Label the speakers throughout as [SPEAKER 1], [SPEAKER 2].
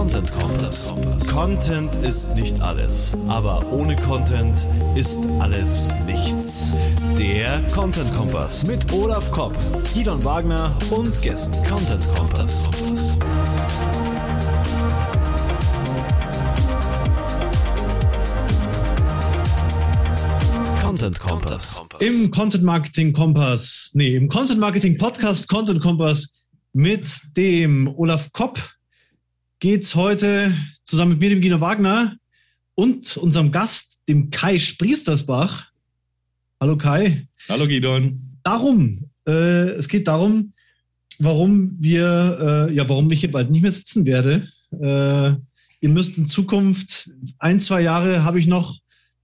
[SPEAKER 1] Content Kompass. Content ist nicht alles, aber ohne Content ist alles nichts. Der Content Kompass mit Olaf Kopp, Gidon Wagner und Gästen. Content Kompass. Content Kompass.
[SPEAKER 2] Im Content Marketing Kompass, nee, im Content Marketing Podcast Content Kompass mit dem Olaf Kopp geht's heute zusammen mit mir, dem Gino Wagner und unserem Gast, dem Kai Spriestersbach. Hallo Kai.
[SPEAKER 3] Hallo Gidon.
[SPEAKER 2] Darum, äh, es geht darum, warum wir, äh, ja, warum ich hier bald nicht mehr sitzen werde. Äh, ihr müsst in Zukunft ein, zwei Jahre habe ich noch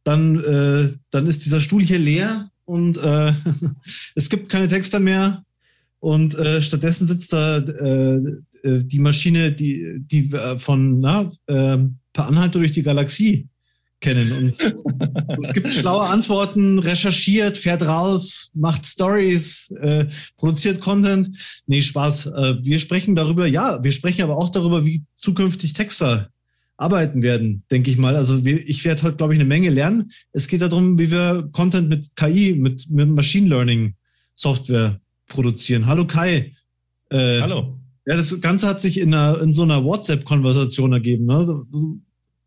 [SPEAKER 2] dann, äh, dann ist dieser Stuhl hier leer und äh, es gibt keine Texter mehr. Und äh, stattdessen sitzt da äh die Maschine, die, die von na, äh, per Anhalter durch die Galaxie kennen. Und, und gibt schlaue Antworten, recherchiert, fährt raus, macht Stories, äh, produziert Content. Nee, Spaß. Äh, wir sprechen darüber, ja, wir sprechen aber auch darüber, wie zukünftig Texter arbeiten werden, denke ich mal. Also ich werde heute, glaube ich, eine Menge lernen. Es geht darum, wie wir Content mit KI, mit, mit Machine Learning Software produzieren. Hallo Kai.
[SPEAKER 3] Äh, Hallo.
[SPEAKER 2] Ja, das Ganze hat sich in, einer, in so einer WhatsApp-Konversation ergeben, ne?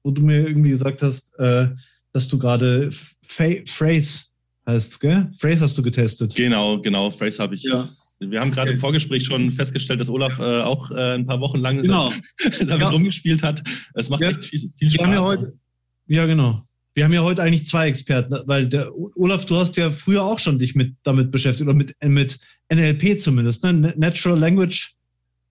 [SPEAKER 2] wo du mir irgendwie gesagt hast, äh, dass du gerade Phrase heißt, gell? Phrase hast du getestet.
[SPEAKER 3] Genau, genau. Phrase habe ich ja. Wir haben gerade okay. im Vorgespräch schon festgestellt, dass Olaf äh, auch äh, ein paar Wochen lang
[SPEAKER 2] genau.
[SPEAKER 3] damit ja. rumgespielt hat. Es macht ja. echt viel, viel Spaß.
[SPEAKER 2] Ja, heute, ja, genau. Wir haben ja heute eigentlich zwei Experten, weil der Olaf, du hast ja früher auch schon dich mit damit beschäftigt oder mit, mit NLP zumindest, ne? Natural Language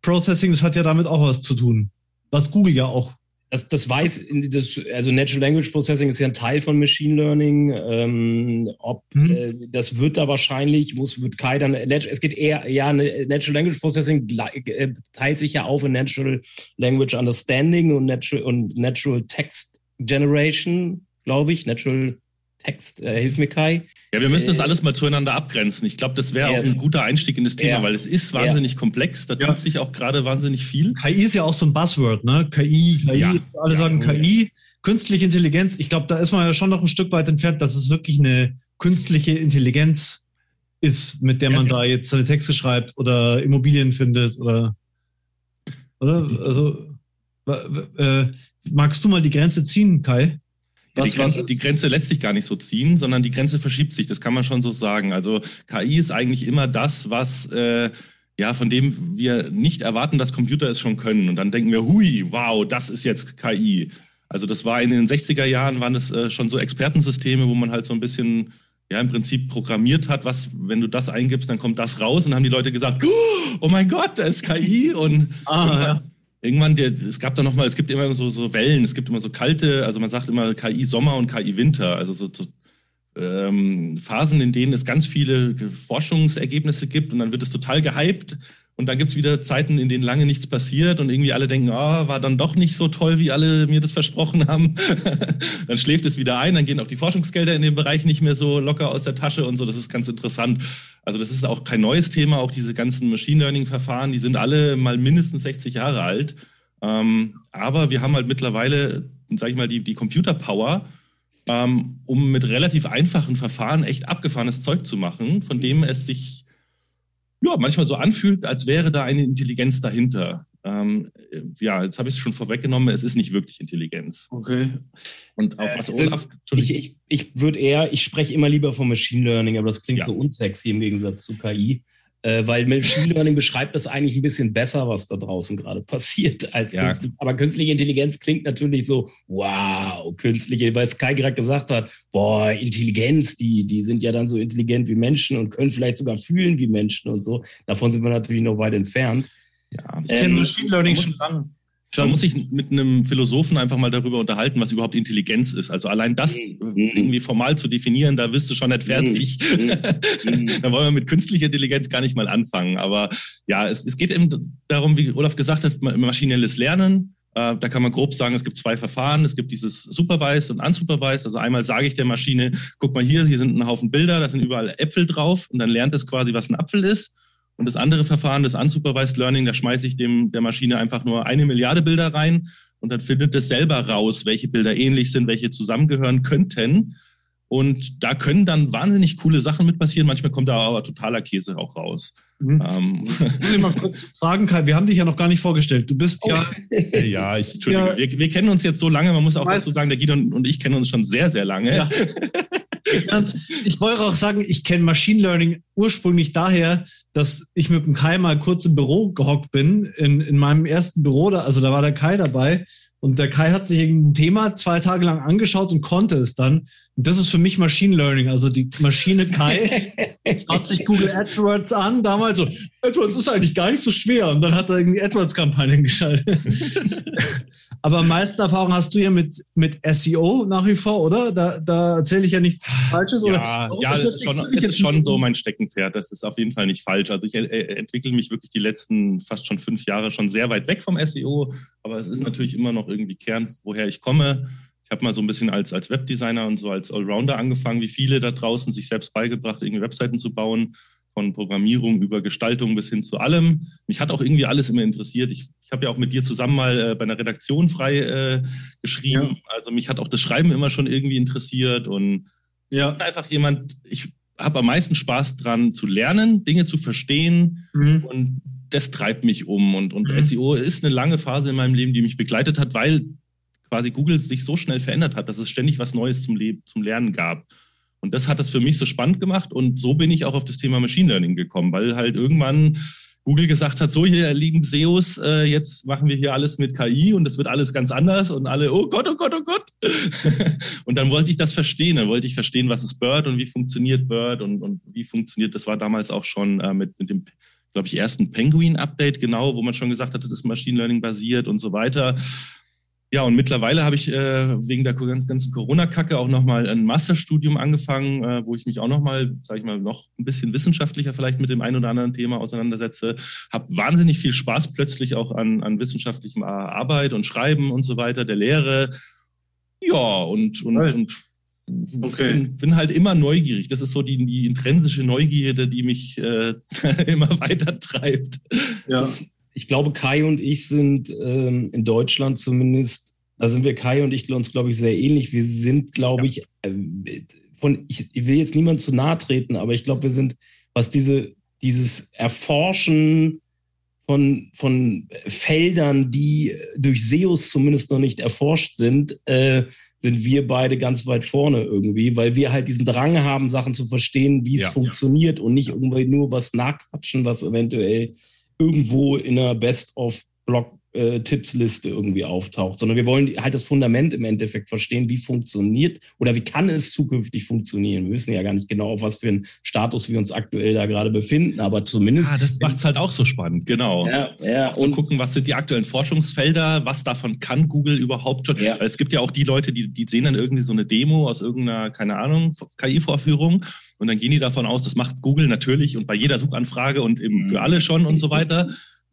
[SPEAKER 2] Processing, das hat ja damit auch was zu tun. Was Google ja auch
[SPEAKER 4] das, das weiß, das, also Natural Language Processing ist ja ein Teil von Machine Learning. Ähm, ob hm. äh, das wird da wahrscheinlich, muss, wird Kai dann, es geht eher, ja, Natural Language Processing äh, teilt sich ja auf in Natural Language Understanding und Natural, und Natural Text Generation, glaube ich. Natural Text, äh, hilf mir Kai.
[SPEAKER 3] Ja, wir müssen das äh, alles mal zueinander abgrenzen. Ich glaube, das wäre auch ein guter Einstieg in das Thema, ja. weil es ist wahnsinnig ja. komplex. Da tut sich auch gerade wahnsinnig viel.
[SPEAKER 2] KI ist ja auch so ein Buzzword, ne? KI, KI, ja. alle sagen KI. Künstliche Intelligenz, ich glaube, da ist man ja schon noch ein Stück weit entfernt, dass es wirklich eine künstliche Intelligenz ist, mit der man da jetzt seine Texte schreibt oder Immobilien findet oder oder? Also äh, magst du mal die Grenze ziehen, Kai?
[SPEAKER 3] Was, die, Grenze, die, Grenze, lässt sich gar nicht so ziehen, sondern die Grenze verschiebt sich. Das kann man schon so sagen. Also KI ist eigentlich immer das, was äh, ja von dem wir nicht erwarten, dass Computer es schon können. Und dann denken wir, hui, wow, das ist jetzt KI. Also das war in den 60er Jahren waren es äh, schon so Expertensysteme, wo man halt so ein bisschen ja im Prinzip programmiert hat, was, wenn du das eingibst, dann kommt das raus und dann haben die Leute gesagt, oh mein Gott, da ist KI und,
[SPEAKER 2] ah, ja
[SPEAKER 3] irgendwann, der, es gab da nochmal, es gibt immer so, so Wellen, es gibt immer so kalte, also man sagt immer KI Sommer und KI Winter, also so, so ähm, Phasen, in denen es ganz viele Forschungsergebnisse gibt und dann wird es total gehypt und dann gibt es wieder Zeiten, in denen lange nichts passiert und irgendwie alle denken, oh, war dann doch nicht so toll, wie alle mir das versprochen haben. dann schläft es wieder ein, dann gehen auch die Forschungsgelder in dem Bereich nicht mehr so locker aus der Tasche und so. Das ist ganz interessant. Also das ist auch kein neues Thema. Auch diese ganzen Machine Learning-Verfahren, die sind alle mal mindestens 60 Jahre alt. Ähm, aber wir haben halt mittlerweile, sage ich mal, die, die Computer-Power, ähm, um mit relativ einfachen Verfahren echt abgefahrenes Zeug zu machen, von dem es sich ja, manchmal so anfühlt, als wäre da eine Intelligenz dahinter. Ähm, ja, jetzt habe ich es schon vorweggenommen, es ist nicht wirklich Intelligenz.
[SPEAKER 2] Okay.
[SPEAKER 3] Und auch was
[SPEAKER 4] äh, Olaf. Ich, ich, ich würde eher, ich spreche immer lieber von Machine Learning, aber das klingt ja. so unsexy im Gegensatz zu KI. Äh, weil Machine Learning beschreibt das eigentlich ein bisschen besser, was da draußen gerade passiert. Als ja. künstliche. Aber künstliche Intelligenz klingt natürlich so, wow, künstliche, weil Sky gerade gesagt hat, boah, Intelligenz, die, die sind ja dann so intelligent wie Menschen und können vielleicht sogar fühlen wie Menschen und so. Davon sind wir natürlich noch weit entfernt.
[SPEAKER 2] Ja, ich ähm, kenne Machine Learning schon lange.
[SPEAKER 3] Man muss sich mit einem Philosophen einfach mal darüber unterhalten, was überhaupt Intelligenz ist. Also allein das mhm. irgendwie formal zu definieren, da wirst du schon nicht fertig. Mhm. da wollen wir mit künstlicher Intelligenz gar nicht mal anfangen. Aber ja, es, es geht eben darum, wie Olaf gesagt hat, maschinelles Lernen. Äh, da kann man grob sagen, es gibt zwei Verfahren. Es gibt dieses Supervised und Unsupervised. Also einmal sage ich der Maschine, guck mal hier, hier sind ein Haufen Bilder, da sind überall Äpfel drauf und dann lernt es quasi, was ein Apfel ist. Und das andere Verfahren, das Unsupervised Learning, da schmeiße ich dem, der Maschine einfach nur eine Milliarde Bilder rein und dann findet es selber raus, welche Bilder ähnlich sind, welche zusammengehören könnten. Und da können dann wahnsinnig coole Sachen mit passieren. Manchmal kommt da aber totaler Käse auch raus.
[SPEAKER 2] Mhm. Ähm. Ich will mal kurz fragen, Kai, wir haben dich ja noch gar nicht vorgestellt. Du bist oh. ja.
[SPEAKER 3] ja, ich, Entschuldigung. Ja. Wir, wir, kennen uns jetzt so lange, man muss auch dazu sagen, der Guido und ich kennen uns schon sehr, sehr lange. Ja.
[SPEAKER 2] ich wollte auch sagen, ich kenne Machine Learning ursprünglich daher, dass ich mit dem Kai mal kurz im Büro gehockt bin, in, in meinem ersten Büro, da, also da war der Kai dabei und der Kai hat sich ein Thema zwei Tage lang angeschaut und konnte es dann. Und das ist für mich Machine Learning. Also die Maschine Kai schaut sich Google AdWords an, damals so, AdWords ist eigentlich gar nicht so schwer. Und dann hat er irgendwie AdWords-Kampagnen geschaltet. Aber am meisten Erfahrung hast du ja mit, mit SEO nach wie vor, oder? Da, da erzähle ich ja nichts Falsches.
[SPEAKER 3] Oder? Ja, ja das ist, schon, ist schon so mein Steckenpferd. Das ist auf jeden Fall nicht falsch. Also ich äh, entwickle mich wirklich die letzten fast schon fünf Jahre schon sehr weit weg vom SEO. Aber es ist natürlich immer noch irgendwie Kern, woher ich komme. Ich habe mal so ein bisschen als, als Webdesigner und so als Allrounder angefangen, wie viele da draußen sich selbst beigebracht, irgendwie Webseiten zu bauen von Programmierung über Gestaltung bis hin zu allem. Mich hat auch irgendwie alles immer interessiert. Ich, ich habe ja auch mit dir zusammen mal äh, bei einer Redaktion frei äh, geschrieben. Ja. Also mich hat auch das Schreiben immer schon irgendwie interessiert und ja. einfach jemand, ich habe am meisten Spaß dran zu lernen, Dinge zu verstehen mhm. und das treibt mich um. Und, und mhm. SEO ist eine lange Phase in meinem Leben, die mich begleitet hat, weil quasi Google sich so schnell verändert hat, dass es ständig was Neues zum, Leben, zum Lernen gab. Und das hat es für mich so spannend gemacht. Und so bin ich auch auf das Thema Machine Learning gekommen, weil halt irgendwann Google gesagt hat, so hier lieben SEOs, äh, jetzt machen wir hier alles mit KI und das wird alles ganz anders und alle, oh Gott, oh Gott, oh Gott. und dann wollte ich das verstehen, dann wollte ich verstehen, was ist Bird und wie funktioniert Bird und, und wie funktioniert, das war damals auch schon äh, mit, mit dem, glaube ich, ersten Penguin-Update genau, wo man schon gesagt hat, das ist Machine Learning basiert und so weiter. Ja, und mittlerweile habe ich äh, wegen der ganzen Corona-Kacke auch nochmal ein Masterstudium angefangen, äh, wo ich mich auch nochmal, sage ich mal, noch ein bisschen wissenschaftlicher vielleicht mit dem einen oder anderen Thema auseinandersetze. Habe wahnsinnig viel Spaß plötzlich auch an, an wissenschaftlichem Arbeit und Schreiben und so weiter, der Lehre. Ja, und, und,
[SPEAKER 2] hey.
[SPEAKER 3] und
[SPEAKER 2] Okay.
[SPEAKER 3] Bin, bin, halt immer neugierig. Das ist so die, die intrinsische Neugierde, die mich äh, immer weiter treibt.
[SPEAKER 4] Ja. Ist, ich glaube, Kai und ich sind ähm, in Deutschland zumindest, da sind wir Kai und ich uns, glaube ich, sehr ähnlich. Wir sind, glaube ja. ich, äh, von, ich, ich, will jetzt niemand zu nahe treten, aber ich glaube, wir sind, was diese, dieses Erforschen von, von Feldern, die durch SEOs zumindest noch nicht erforscht sind, äh, sind wir beide ganz weit vorne irgendwie, weil wir halt diesen Drang haben, Sachen zu verstehen, wie es ja, funktioniert ja. und nicht irgendwie nur was nachquatschen, was eventuell irgendwo in einer Best-of-Blog äh, Tippsliste irgendwie auftaucht, sondern wir wollen halt das Fundament im Endeffekt verstehen, wie funktioniert oder wie kann es zukünftig funktionieren. Wir wissen ja gar nicht genau, auf was für einen Status wir uns aktuell da gerade befinden, aber zumindest.
[SPEAKER 3] Ah, das macht es halt auch so spannend, genau.
[SPEAKER 4] Ja, ja.
[SPEAKER 3] Zu gucken, was sind die aktuellen Forschungsfelder, was davon kann Google überhaupt schon. Ja. Es gibt ja auch die Leute, die, die sehen dann irgendwie so eine Demo aus irgendeiner, keine Ahnung, KI-Vorführung und dann gehen die davon aus, das macht Google natürlich und bei jeder Suchanfrage und eben für mhm. alle schon und so weiter.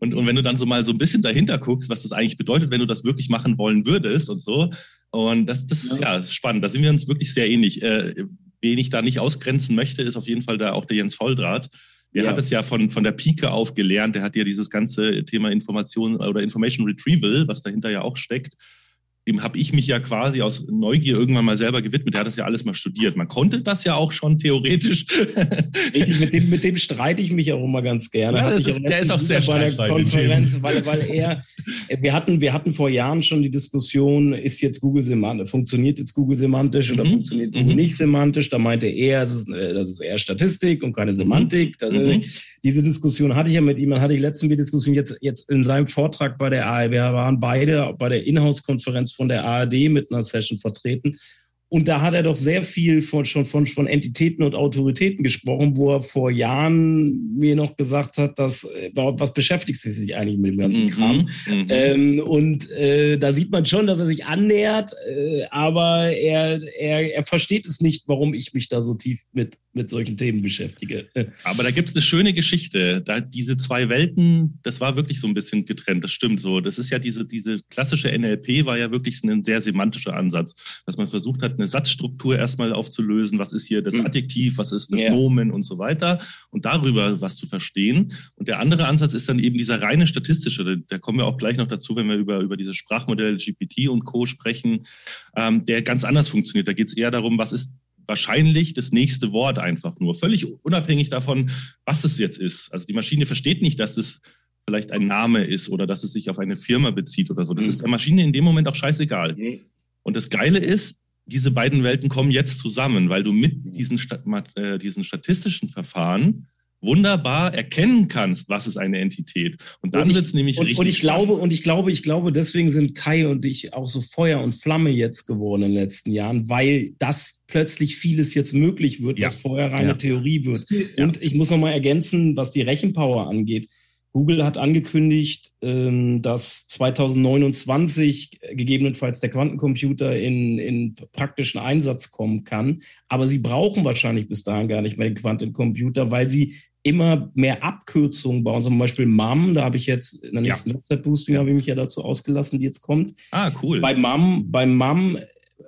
[SPEAKER 3] Und, und wenn du dann so mal so ein bisschen dahinter guckst, was das eigentlich bedeutet, wenn du das wirklich machen wollen würdest und so. Und das, das ist ja. ja spannend. Da sind wir uns wirklich sehr ähnlich. Äh, wen ich da nicht ausgrenzen möchte, ist auf jeden Fall da auch der Jens Volldraht. Der ja. hat es ja von, von der Pike auf gelernt. Der hat ja dieses ganze Thema Information oder Information Retrieval, was dahinter ja auch steckt, dem habe ich mich ja quasi aus Neugier irgendwann mal selber gewidmet. Der hat das ja alles mal studiert. Man konnte das ja auch schon theoretisch.
[SPEAKER 4] Richtig, mit, dem, mit dem streite ich mich auch immer ganz gerne.
[SPEAKER 3] Ja, ist, der ist auch sehr
[SPEAKER 4] bei der Konferenz, weil, weil er, wir hatten, wir hatten vor Jahren schon die Diskussion, ist jetzt Google semantisch, funktioniert jetzt Google semantisch oder mhm. funktioniert Google mhm. nicht semantisch? Da meinte er, das ist, das ist eher Statistik und keine Semantik. Mhm. Diese Diskussion hatte ich ja mit ihm, dann hatte ich letztens die Diskussion jetzt, jetzt in seinem Vortrag bei der ARD. Wir waren beide bei der Inhouse-Konferenz von der ARD mit einer Session vertreten. Und da hat er doch sehr viel von, schon von, von Entitäten und Autoritäten gesprochen, wo er vor Jahren mir noch gesagt hat, dass, äh, was beschäftigt sie sich eigentlich mit dem ganzen mhm, Kram? Mhm. Ähm, und äh, da sieht man schon, dass er sich annähert, äh, aber er, er, er versteht es nicht, warum ich mich da so tief mit, mit solchen Themen beschäftige.
[SPEAKER 3] Aber da gibt es eine schöne Geschichte. Da, diese zwei Welten, das war wirklich so ein bisschen getrennt, das stimmt so. Das ist ja diese, diese klassische NLP war ja wirklich ein sehr semantischer Ansatz, dass man versucht hat, eine eine Satzstruktur erstmal aufzulösen. Was ist hier das
[SPEAKER 4] Mhm.
[SPEAKER 3] Adjektiv, was ist das
[SPEAKER 4] Ja.
[SPEAKER 3] Nomen und so weiter und darüber was zu verstehen. Und der andere Ansatz ist dann eben dieser reine statistische. Da, kommen wir auch gleich noch dazu, wenn wir über, über diese Sprachmodelle GPT und Co. sprechen, ähm, der ganz anders funktioniert. Da geht es eher darum, was ist wahrscheinlich das nächste Wort einfach nur. Völlig unabhängig davon, was es jetzt ist. Also die Maschine versteht nicht, dass es vielleicht ein Name ist oder dass es sich auf eine Firma bezieht oder so. Das
[SPEAKER 4] Mhm.
[SPEAKER 3] ist der Maschine in dem Moment auch scheißegal. Und das Geile ist, diese beiden Welten kommen jetzt zusammen, weil du mit diesen, äh, diesen statistischen Verfahren wunderbar erkennen kannst, was ist eine Entität. Und dann wird es nämlich
[SPEAKER 4] Und,
[SPEAKER 3] richtig.
[SPEAKER 4] und ich glaube, und ich glaube, ich glaube, deswegen sind Kai und ich auch so Feuer und Flamme jetzt geworden in den letzten Jahren, weil das plötzlich vieles jetzt möglich wird,
[SPEAKER 3] Ja.
[SPEAKER 4] was vorher reine
[SPEAKER 3] Ja.
[SPEAKER 4] Theorie wird.
[SPEAKER 2] Ja.
[SPEAKER 4] Und ich muss noch mal ergänzen, was die Rechenpower angeht. Google hat angekündigt, dass 2029 gegebenenfalls der Quantencomputer in, in praktischen Einsatz kommen kann. Aber sie brauchen wahrscheinlich bis dahin gar nicht mehr den Quantencomputer, weil sie immer mehr Abkürzungen bauen. Zum Beispiel MAM, da habe ich jetzt in der
[SPEAKER 3] Ja.
[SPEAKER 4] nächsten Website-Boosting habe ich mich ja dazu ausgelassen, die jetzt kommt.
[SPEAKER 3] ah, cool.
[SPEAKER 4] Bei MAM, bei MAM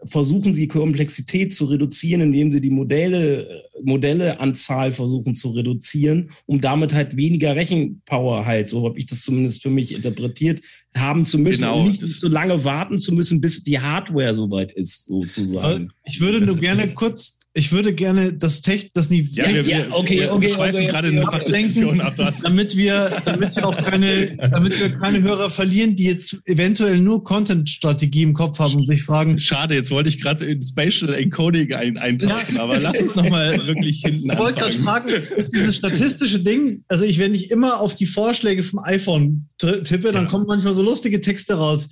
[SPEAKER 4] versuchen sie Komplexität zu reduzieren, indem sie die Modelle, Modelleanzahl versuchen zu reduzieren, um damit halt weniger Rechenpower halt, so habe ich das zumindest für mich interpretiert, haben zu müssen,
[SPEAKER 3] Genau,
[SPEAKER 4] um nicht so lange warten zu müssen, bis die Hardware soweit ist, sozusagen.
[SPEAKER 2] Ich würde nur gerne kurz, ich würde gerne das Tech, das Niveau,
[SPEAKER 3] ja, wir,
[SPEAKER 4] ja,
[SPEAKER 3] wir,
[SPEAKER 4] okay,
[SPEAKER 3] wir
[SPEAKER 4] okay,
[SPEAKER 3] schweifen
[SPEAKER 4] okay,
[SPEAKER 3] gerade in eine
[SPEAKER 4] okay.
[SPEAKER 3] Fachdiskussion ab.
[SPEAKER 2] Damit wir, damit wir auch keine, damit wir keine Hörer verlieren, die jetzt eventuell nur Content-Strategie im Kopf haben und sich fragen,
[SPEAKER 3] Schade, jetzt wollte ich gerade in Spatial Encoding ein, eintauchen, aber lass uns nochmal wirklich hinten
[SPEAKER 2] Ich wollte gerade
[SPEAKER 3] anfangen.
[SPEAKER 2] fragen, ist dieses statistische Ding, also ich, wenn ich immer auf die Vorschläge vom iPhone tippe, dann
[SPEAKER 3] Ja.
[SPEAKER 2] kommen manchmal so lustige Texte raus.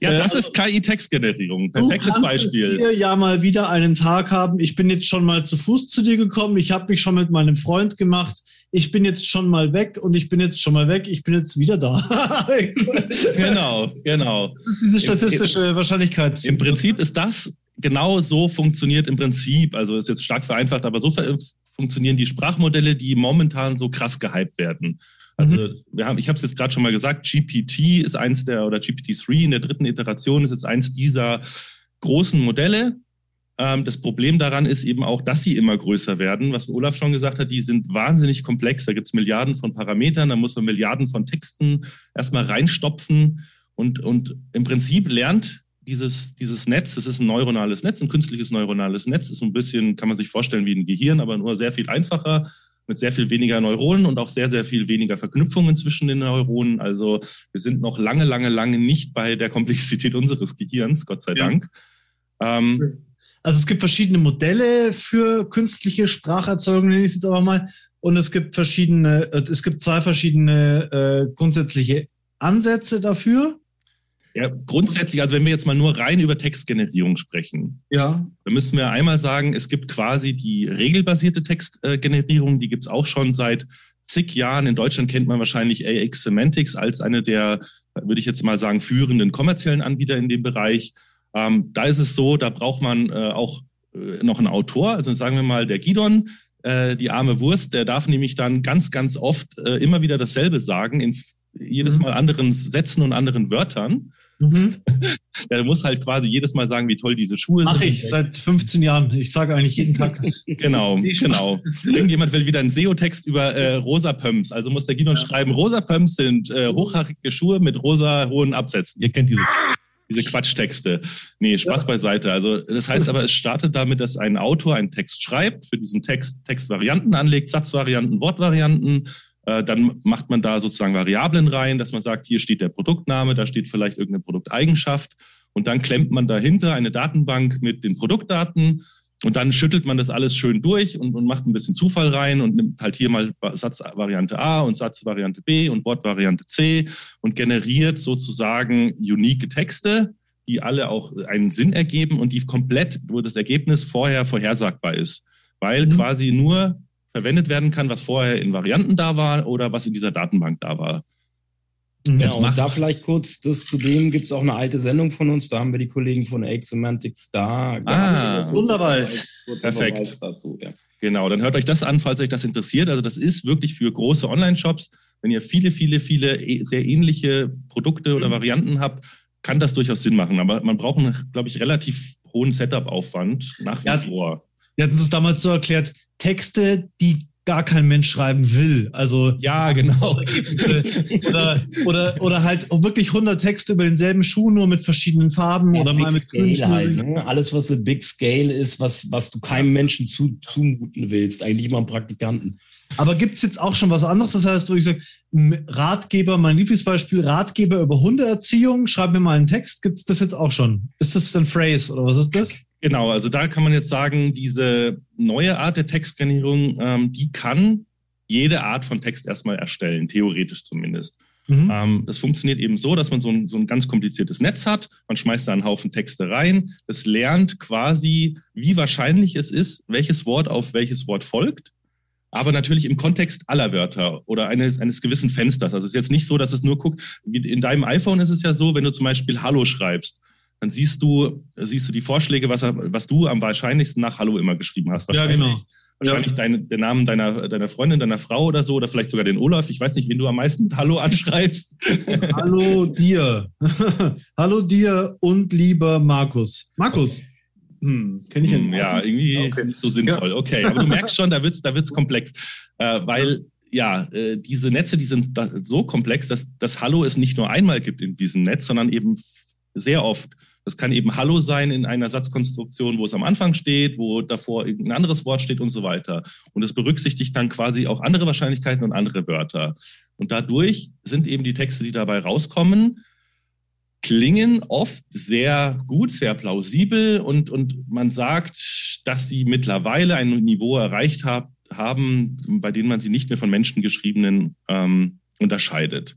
[SPEAKER 3] Ja,
[SPEAKER 2] Äh,
[SPEAKER 3] das
[SPEAKER 2] also-
[SPEAKER 3] ist KI-Textgenerierung.
[SPEAKER 2] Du
[SPEAKER 3] Perfektes
[SPEAKER 2] kannst
[SPEAKER 3] Beispiel.
[SPEAKER 2] dir ja mal wieder einen Tag haben. Ich bin jetzt schon mal zu Fuß zu dir gekommen. Ich habe mich schon mit meinem Freund gemacht. Ich bin jetzt schon mal weg und ich bin jetzt schon mal weg. Ich bin jetzt wieder da.
[SPEAKER 3] Genau, genau.
[SPEAKER 2] Das ist diese statistische Wahrscheinlichkeit.
[SPEAKER 3] Im Prinzip ist das genau so funktioniert im Prinzip, also ist jetzt stark vereinfacht, aber so funktionieren die Sprachmodelle, die momentan so krass gehypt werden. Also wir haben, ich habe es jetzt gerade schon mal gesagt, GPT ist eins der oder GPT-3 in der dritten Iteration ist jetzt eins dieser großen Modelle. Ähm, das Problem daran ist eben auch, dass sie immer größer werden. Was Olaf schon gesagt hat, die sind wahnsinnig komplex. Da gibt es Milliarden von Parametern, da muss man Milliarden von Texten erstmal reinstopfen. Und, und im Prinzip lernt dieses, dieses Netz, das ist ein neuronales Netz, ein künstliches neuronales Netz, ist so ein bisschen, kann man sich vorstellen wie ein Gehirn, aber nur sehr viel einfacher, mit sehr viel weniger Neuronen und auch sehr, sehr viel weniger Verknüpfungen zwischen den Neuronen. Also wir sind noch lange, lange, lange nicht bei der Komplexität unseres Gehirns, Gott sei
[SPEAKER 2] Ja.
[SPEAKER 3] Dank. Ähm,
[SPEAKER 2] Also es gibt verschiedene Modelle für künstliche Spracherzeugung, nenne ich es jetzt aber mal. Und es gibt verschiedene, äh, es gibt zwei verschiedene äh, grundsätzliche Ansätze dafür.
[SPEAKER 3] Ja, grundsätzlich, also wenn wir jetzt mal nur rein über Textgenerierung sprechen,
[SPEAKER 2] Ja.
[SPEAKER 3] Da müssen wir einmal sagen, es gibt quasi die regelbasierte Textgenerierung, die gibt es auch schon seit zig Jahren. In Deutschland kennt man wahrscheinlich AX Semantics als eine der, würde ich jetzt mal sagen, führenden kommerziellen Anbieter in dem Bereich. Ähm, da ist es so, da braucht man äh, auch äh, noch einen Autor, also sagen wir mal der Gidon, äh, die arme Wurst, der darf nämlich dann ganz, ganz oft äh, immer wieder dasselbe sagen, in jedes
[SPEAKER 2] Mhm.
[SPEAKER 3] Mal anderen Sätzen und anderen Wörtern.
[SPEAKER 2] Mhm.
[SPEAKER 3] Der muss halt quasi jedes Mal sagen, wie toll diese Schuhe
[SPEAKER 2] Mache
[SPEAKER 3] sind.
[SPEAKER 2] ich seit 15 Jahren. Ich sage eigentlich jeden Tag das.
[SPEAKER 3] Genau, genau. Irgendjemand will wieder einen SEO-Text über äh, rosa Pumps. Also muss der Gidon
[SPEAKER 2] Ja.
[SPEAKER 3] schreiben, rosa Pumps sind äh, hochhackige Schuhe mit rosa hohen Absätzen. Ihr kennt diese, diese Quatschtexte. Nee, Spaß beiseite. Also das heißt aber, es startet damit, dass ein Autor einen Text schreibt, für diesen Text Textvarianten anlegt, Satzvarianten, Wortvarianten. Äh, dann macht man da sozusagen Variablen rein, dass man sagt, hier steht der Produktname, da steht vielleicht irgendeine Produkteigenschaft. Und dann klemmt man dahinter eine Datenbank mit den Produktdaten und dann schüttelt man das alles schön durch und, und macht ein bisschen Zufall rein und nimmt halt hier mal Satzvariante A und Satzvariante B und Wortvariante C und generiert sozusagen unique Texte, die alle auch einen Sinn ergeben und die komplett, wo das Ergebnis vorher vorhersagbar ist. Weil
[SPEAKER 2] Mhm.
[SPEAKER 3] quasi nur verwendet werden kann, was vorher in Varianten da war oder was in dieser Datenbank da war.
[SPEAKER 4] Ja,
[SPEAKER 3] Das
[SPEAKER 4] und da vielleicht kurz, das zudem gibt es auch eine alte Sendung von uns, da haben wir die Kollegen von AX Semantics da.
[SPEAKER 3] Ah,
[SPEAKER 2] wunderbar.
[SPEAKER 3] Perfekt.
[SPEAKER 4] Dazu, ja.
[SPEAKER 3] Genau, dann hört euch das an, falls euch das interessiert. Also das ist wirklich für große Online-Shops. Wenn ihr viele, viele, viele eh- sehr ähnliche Produkte oder
[SPEAKER 2] Mhm.
[SPEAKER 3] Varianten habt, kann das durchaus Sinn machen. Aber man braucht einen, glaube ich, relativ hohen Setup-Aufwand nach wie
[SPEAKER 2] Ja.
[SPEAKER 3] vor.
[SPEAKER 2] Wir hatten es damals so erklärt, Texte, die gar kein Mensch schreiben will. Also
[SPEAKER 3] Ja, genau.
[SPEAKER 2] oder, oder, oder halt auch wirklich 100 Texte über denselben Schuh, nur mit verschiedenen Farben
[SPEAKER 4] Ja,
[SPEAKER 2] oder mal mit grünen
[SPEAKER 4] Scale halt, ne? Alles, was so Big Scale ist, was, was du keinem Menschen zu, zumuten willst, eigentlich immer einen Praktikanten.
[SPEAKER 2] Aber gibt es jetzt auch schon was anderes? Das heißt, wo ich sage, Ratgeber, mein Lieblingsbeispiel, Ratgeber über Hundeerziehung, schreib mir mal einen Text. Gibt es das jetzt auch schon? Ist das ein Phrase oder was ist das?
[SPEAKER 3] Genau, also da kann man jetzt sagen, diese neue Art der Textgenerierung, ähm, die kann jede Art von Text erstmal erstellen, theoretisch zumindest.
[SPEAKER 2] Mhm.
[SPEAKER 3] Ähm, das funktioniert eben so, dass man so ein, so ein ganz kompliziertes Netz hat. Man schmeißt da einen Haufen Texte rein. Es lernt quasi, wie wahrscheinlich es ist, welches Wort auf welches Wort folgt. Aber natürlich im Kontext aller Wörter oder eines, eines gewissen Fensters. Also es ist jetzt nicht so, dass es nur guckt, in deinem iPhone ist es ja so, wenn du zum Beispiel Hallo schreibst, dann siehst du, siehst du die Vorschläge, was, was du am wahrscheinlichsten nach Hallo immer geschrieben hast.
[SPEAKER 2] Ja,
[SPEAKER 3] Wahrscheinlich-
[SPEAKER 2] genau.
[SPEAKER 3] Wahrscheinlich deine, den Namen deiner, deiner Freundin, deiner Frau oder so, oder vielleicht sogar den Olaf. Ich weiß nicht, wen du am meisten Hallo anschreibst.
[SPEAKER 2] Hallo dir. Hallo dir und lieber Markus. Markus. Hm, kenne ich
[SPEAKER 3] Hm, ja, irgendwie
[SPEAKER 2] Okay.
[SPEAKER 3] nicht so sinnvoll. Okay, aber du merkst schon, da wird's, da wird's komplex. Äh, weil, ja, äh, diese Netze, die sind da so komplex, dass das Hallo es nicht nur einmal gibt in diesem Netz, sondern eben sehr oft. Das kann eben Hallo sein in einer Satzkonstruktion, wo es am Anfang steht, wo davor irgendein anderes Wort steht und so weiter. Und es berücksichtigt dann quasi auch andere Wahrscheinlichkeiten und andere Wörter. Und dadurch sind eben die Texte, die dabei rauskommen, klingen oft sehr gut, sehr plausibel und, und man sagt, dass sie mittlerweile ein Niveau erreicht hab, haben, bei dem man sie nicht mehr von Menschen geschriebenen ähm, unterscheidet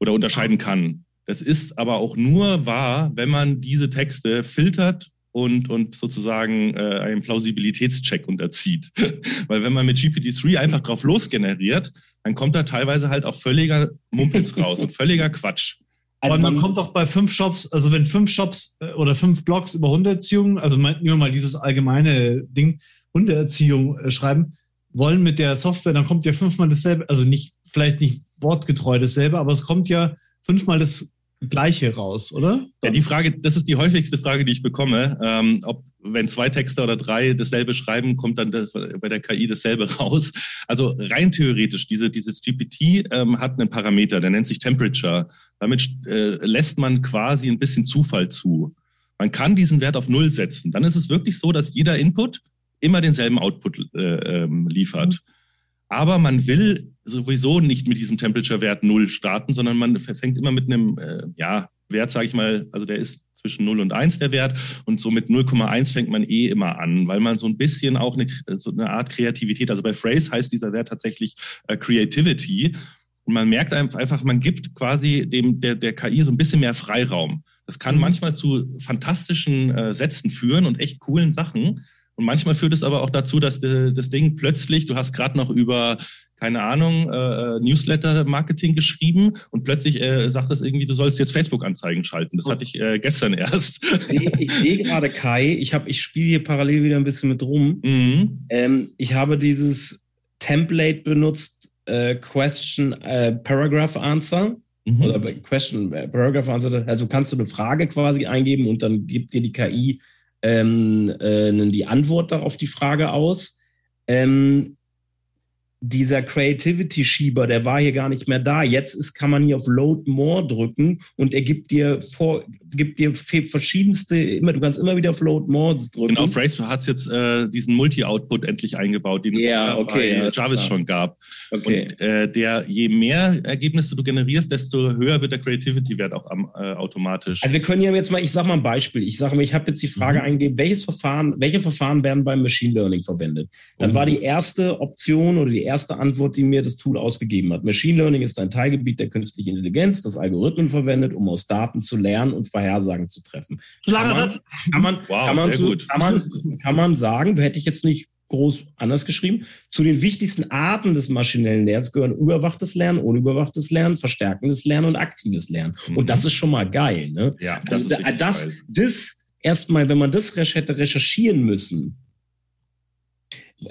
[SPEAKER 3] oder unterscheiden kann. Das ist aber auch nur wahr, wenn man diese Texte filtert und, und sozusagen äh, einen Plausibilitätscheck unterzieht. Weil wenn man mit GPT-3 einfach drauf losgeneriert, dann kommt da teilweise halt auch völliger Mumpitz raus und völliger Quatsch.
[SPEAKER 2] Also man, kommt doch bei fünf Shops, also wenn fünf Shops äh, oder fünf Blogs über Hundeerziehung, also nehmen wir mal dieses allgemeine Ding, Hundeerziehung äh, schreiben, wollen mit der Software, dann kommt ja fünfmal dasselbe, also nicht, vielleicht nicht wortgetreu dasselbe, aber es kommt ja fünfmal das Gleiche raus, oder?
[SPEAKER 3] Ja, die Frage, das ist die häufigste Frage, die ich bekomme. Ähm, ob, wenn zwei Texte oder drei dasselbe schreiben, kommt dann bei der KI dasselbe raus. Also rein theoretisch, diese, dieses GPT ähm, hat einen Parameter, der nennt sich Temperature. Damit äh, lässt man quasi ein bisschen Zufall zu. Man kann diesen Wert auf Null setzen. Dann ist es wirklich so, dass jeder Input immer denselben Output äh, ähm, liefert. Aber man will sowieso nicht mit diesem Temperature-Wert Null starten, sondern man fängt immer mit einem äh, ja, Wert, sage ich mal, also der ist zwischen 0 und 1 der Wert und so mit 0,1 fängt man eh immer an, weil man so ein bisschen auch eine, so eine Art Kreativität, also bei Phrase heißt dieser Wert tatsächlich äh, Creativity und man merkt einfach, man gibt quasi dem der, der KI so ein bisschen mehr Freiraum. Das kann manchmal zu fantastischen äh, Sätzen führen und echt coolen Sachen. Und manchmal führt es aber auch dazu, dass de, das Ding plötzlich, du hast gerade noch über, keine Ahnung, äh, Newsletter-Marketing geschrieben und plötzlich äh, sagt das irgendwie, du sollst jetzt Facebook-Anzeigen schalten. Das hatte ich äh, gestern erst.
[SPEAKER 4] Ich sehe- Ich sehe gerade Kai, ich, hab- ich spiele hier parallel wieder ein bisschen mit rum.
[SPEAKER 3] mhm.
[SPEAKER 4] Ähm, ich habe dieses Template benutzt, äh, Question äh, Paragraph Answer.
[SPEAKER 3] Mhm.
[SPEAKER 4] Oder Question äh, Paragraph Answer. Also kannst du eine Frage quasi eingeben und dann gibt dir die KI ähm, äh, die Antwort darauf die Frage aus. Ähm, dieser Creativity-Schieber, der war hier gar nicht mehr da. Jetzt ist, kann man hier auf Load More drücken und er gibt dir vor, gibt dir verschiedenste, immer, du kannst immer wieder auf Load More drücken.
[SPEAKER 3] Genau, Phrase hat jetzt äh, diesen Multi-Output endlich eingebaut, den
[SPEAKER 4] Ja,
[SPEAKER 3] es
[SPEAKER 4] okay,
[SPEAKER 3] bei Jarvis
[SPEAKER 4] klar.
[SPEAKER 3] schon gab.
[SPEAKER 4] okay.
[SPEAKER 3] Und äh, der, je mehr Ergebnisse du generierst, desto höher wird der Creativity-Wert auch am, äh, automatisch.
[SPEAKER 4] Also wir können ja jetzt mal, ich sage mal ein Beispiel. Ich sage mal, ich habe jetzt die Frage
[SPEAKER 3] Mhm.
[SPEAKER 4] eingegeben, welches Verfahren, welche Verfahren werden beim Machine Learning verwendet? Dann
[SPEAKER 3] Oh.
[SPEAKER 4] war die erste Option oder die erste Antwort, die mir das Tool ausgegeben hat. Machine Learning ist ein Teilgebiet der künstlichen Intelligenz, das Algorithmen verwendet, um aus Daten zu lernen und Vorhersagen zu treffen. Kann man-
[SPEAKER 2] Satz.
[SPEAKER 4] Kann man,
[SPEAKER 3] Wow,
[SPEAKER 4] kann man,
[SPEAKER 3] sehr
[SPEAKER 4] zu,
[SPEAKER 3] gut.
[SPEAKER 4] Kann, man, kann man sagen, hätte ich jetzt nicht groß anders geschrieben, zu den wichtigsten Arten des maschinellen Lernens gehören überwachtes Lernen, unüberwachtes Lernen, verstärkendes Lernen und aktives Lernen.
[SPEAKER 3] Mhm.
[SPEAKER 4] Und das ist schon mal geil. Ne?
[SPEAKER 3] ja,
[SPEAKER 4] Also das,
[SPEAKER 3] geil.
[SPEAKER 4] das erstmal, wenn man das hätte recherchieren müssen,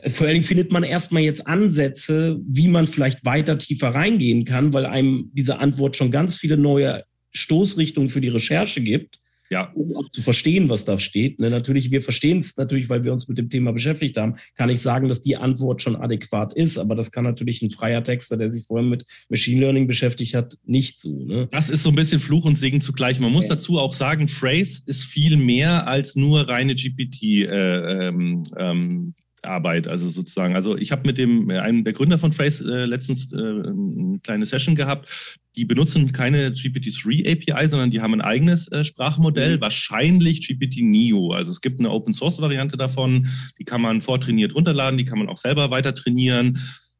[SPEAKER 4] vor allen Dingen findet man erstmal jetzt Ansätze, wie man vielleicht weiter tiefer reingehen kann, weil einem diese Antwort schon ganz viele neue Stoßrichtungen für die Recherche gibt. ja. um auch zu verstehen, was da steht. Ne, natürlich, wir verstehen es natürlich, weil wir uns mit dem Thema beschäftigt haben, kann ich sagen, dass die Antwort schon adäquat ist, aber das kann natürlich ein freier Texter, der sich vorher mit Machine Learning beschäftigt hat, nicht so. Ne?
[SPEAKER 3] Das ist so ein bisschen Fluch und Segen zugleich. Man muss ja. dazu auch sagen, Phrase ist viel mehr als nur reine GPT. Äh, ähm, ähm, Arbeit, also sozusagen. Also ich habe mit dem äh, einem der Gründer von Phrase äh, letztens äh, eine kleine Session gehabt. Die benutzen keine GPT-3 API, sondern die haben ein eigenes äh, Sprachmodell, mhm. wahrscheinlich GPT-Neo. Also es gibt eine Open-Source-Variante davon, die kann man vortrainiert runterladen, die kann man auch selber weiter trainieren.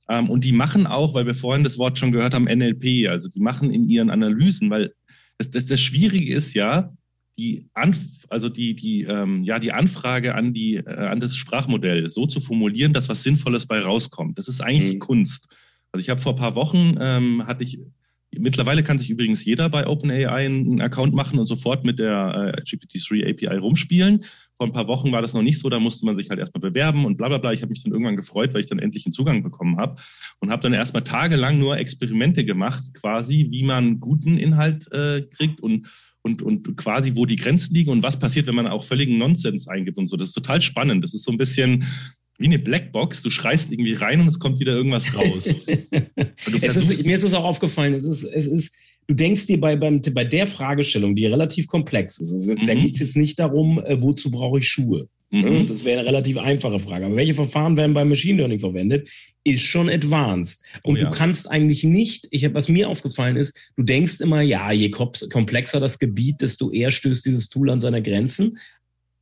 [SPEAKER 3] Ähm, und die machen auch, weil wir vorhin das Wort schon gehört haben, NLP. Also die machen in ihren Analysen, weil das, das, das Schwierige ist ja, die, Anf also die, die, ähm, ja, die Anfrage an, die, äh, an das Sprachmodell so zu formulieren, dass was Sinnvolles bei rauskommt. Das ist eigentlich mhm. die Kunst. Also ich habe vor ein paar Wochen, ähm, hatte ich, mittlerweile kann sich übrigens jeder bei OpenAI einen Account machen und sofort mit der äh, GPT-3 API rumspielen. Vor ein paar Wochen war das noch nicht so, da musste man sich halt erstmal bewerben und bla bla bla. Ich habe mich dann irgendwann gefreut, weil ich dann endlich einen Zugang bekommen habe und habe dann erstmal tagelang nur Experimente gemacht, quasi, wie man guten Inhalt äh, kriegt und und, und quasi, wo die Grenzen liegen und was passiert, wenn man auch völligen Nonsens eingibt und so. Das ist total spannend. Das ist so ein bisschen wie eine Blackbox. Du schreist irgendwie rein und es kommt wieder irgendwas raus.
[SPEAKER 4] ist, mir ist es auch aufgefallen, es ist, es ist, du denkst dir bei, beim, bei der Fragestellung, die relativ komplex ist, also jetzt, mhm. da geht es jetzt nicht darum, äh, wozu brauche ich Schuhe. Mhm. Das wäre eine relativ einfache Frage. Aber welche Verfahren werden beim Machine Learning verwendet? Ist schon advanced. Und oh, ja. du kannst eigentlich nicht, ich habe, was mir aufgefallen ist, du denkst immer, ja, je komplexer das Gebiet, desto eher stößt dieses Tool an seine Grenzen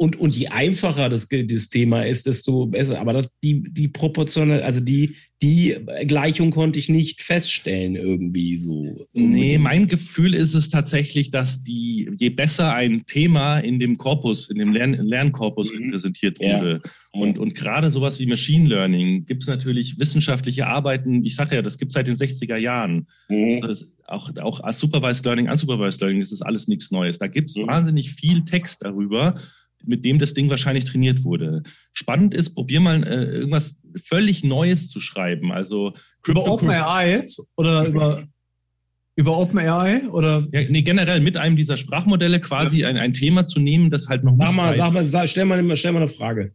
[SPEAKER 4] und, und je einfacher das, das Thema ist, desto besser. Aber das, die, die proportionell, also die, die Gleichung konnte ich nicht feststellen irgendwie so.
[SPEAKER 3] Nee, mein Gefühl ist es tatsächlich, dass die, je besser ein Thema in dem Korpus, in dem Lern Lernkorpus mhm. repräsentiert wurde. Ja. Und, und gerade sowas wie Machine Learning gibt es natürlich wissenschaftliche Arbeiten, ich sage ja, das gibt es seit den 60er Jahren. Mhm. auch, auch Supervised Learning, Unsupervised Learning, das ist alles nichts Neues. Da gibt es mhm. wahnsinnig viel Text darüber mit dem das Ding wahrscheinlich trainiert wurde. Spannend ist, probier mal äh, irgendwas völlig Neues zu schreiben. Also
[SPEAKER 2] über OpenAI jetzt oder über über OpenAI oder?
[SPEAKER 3] Ja, nee, generell mit einem dieser Sprachmodelle quasi ja. ein, ein Thema zu nehmen, das halt noch
[SPEAKER 4] sag mal, sag mal, sag, stell mal, stell mal eine Frage.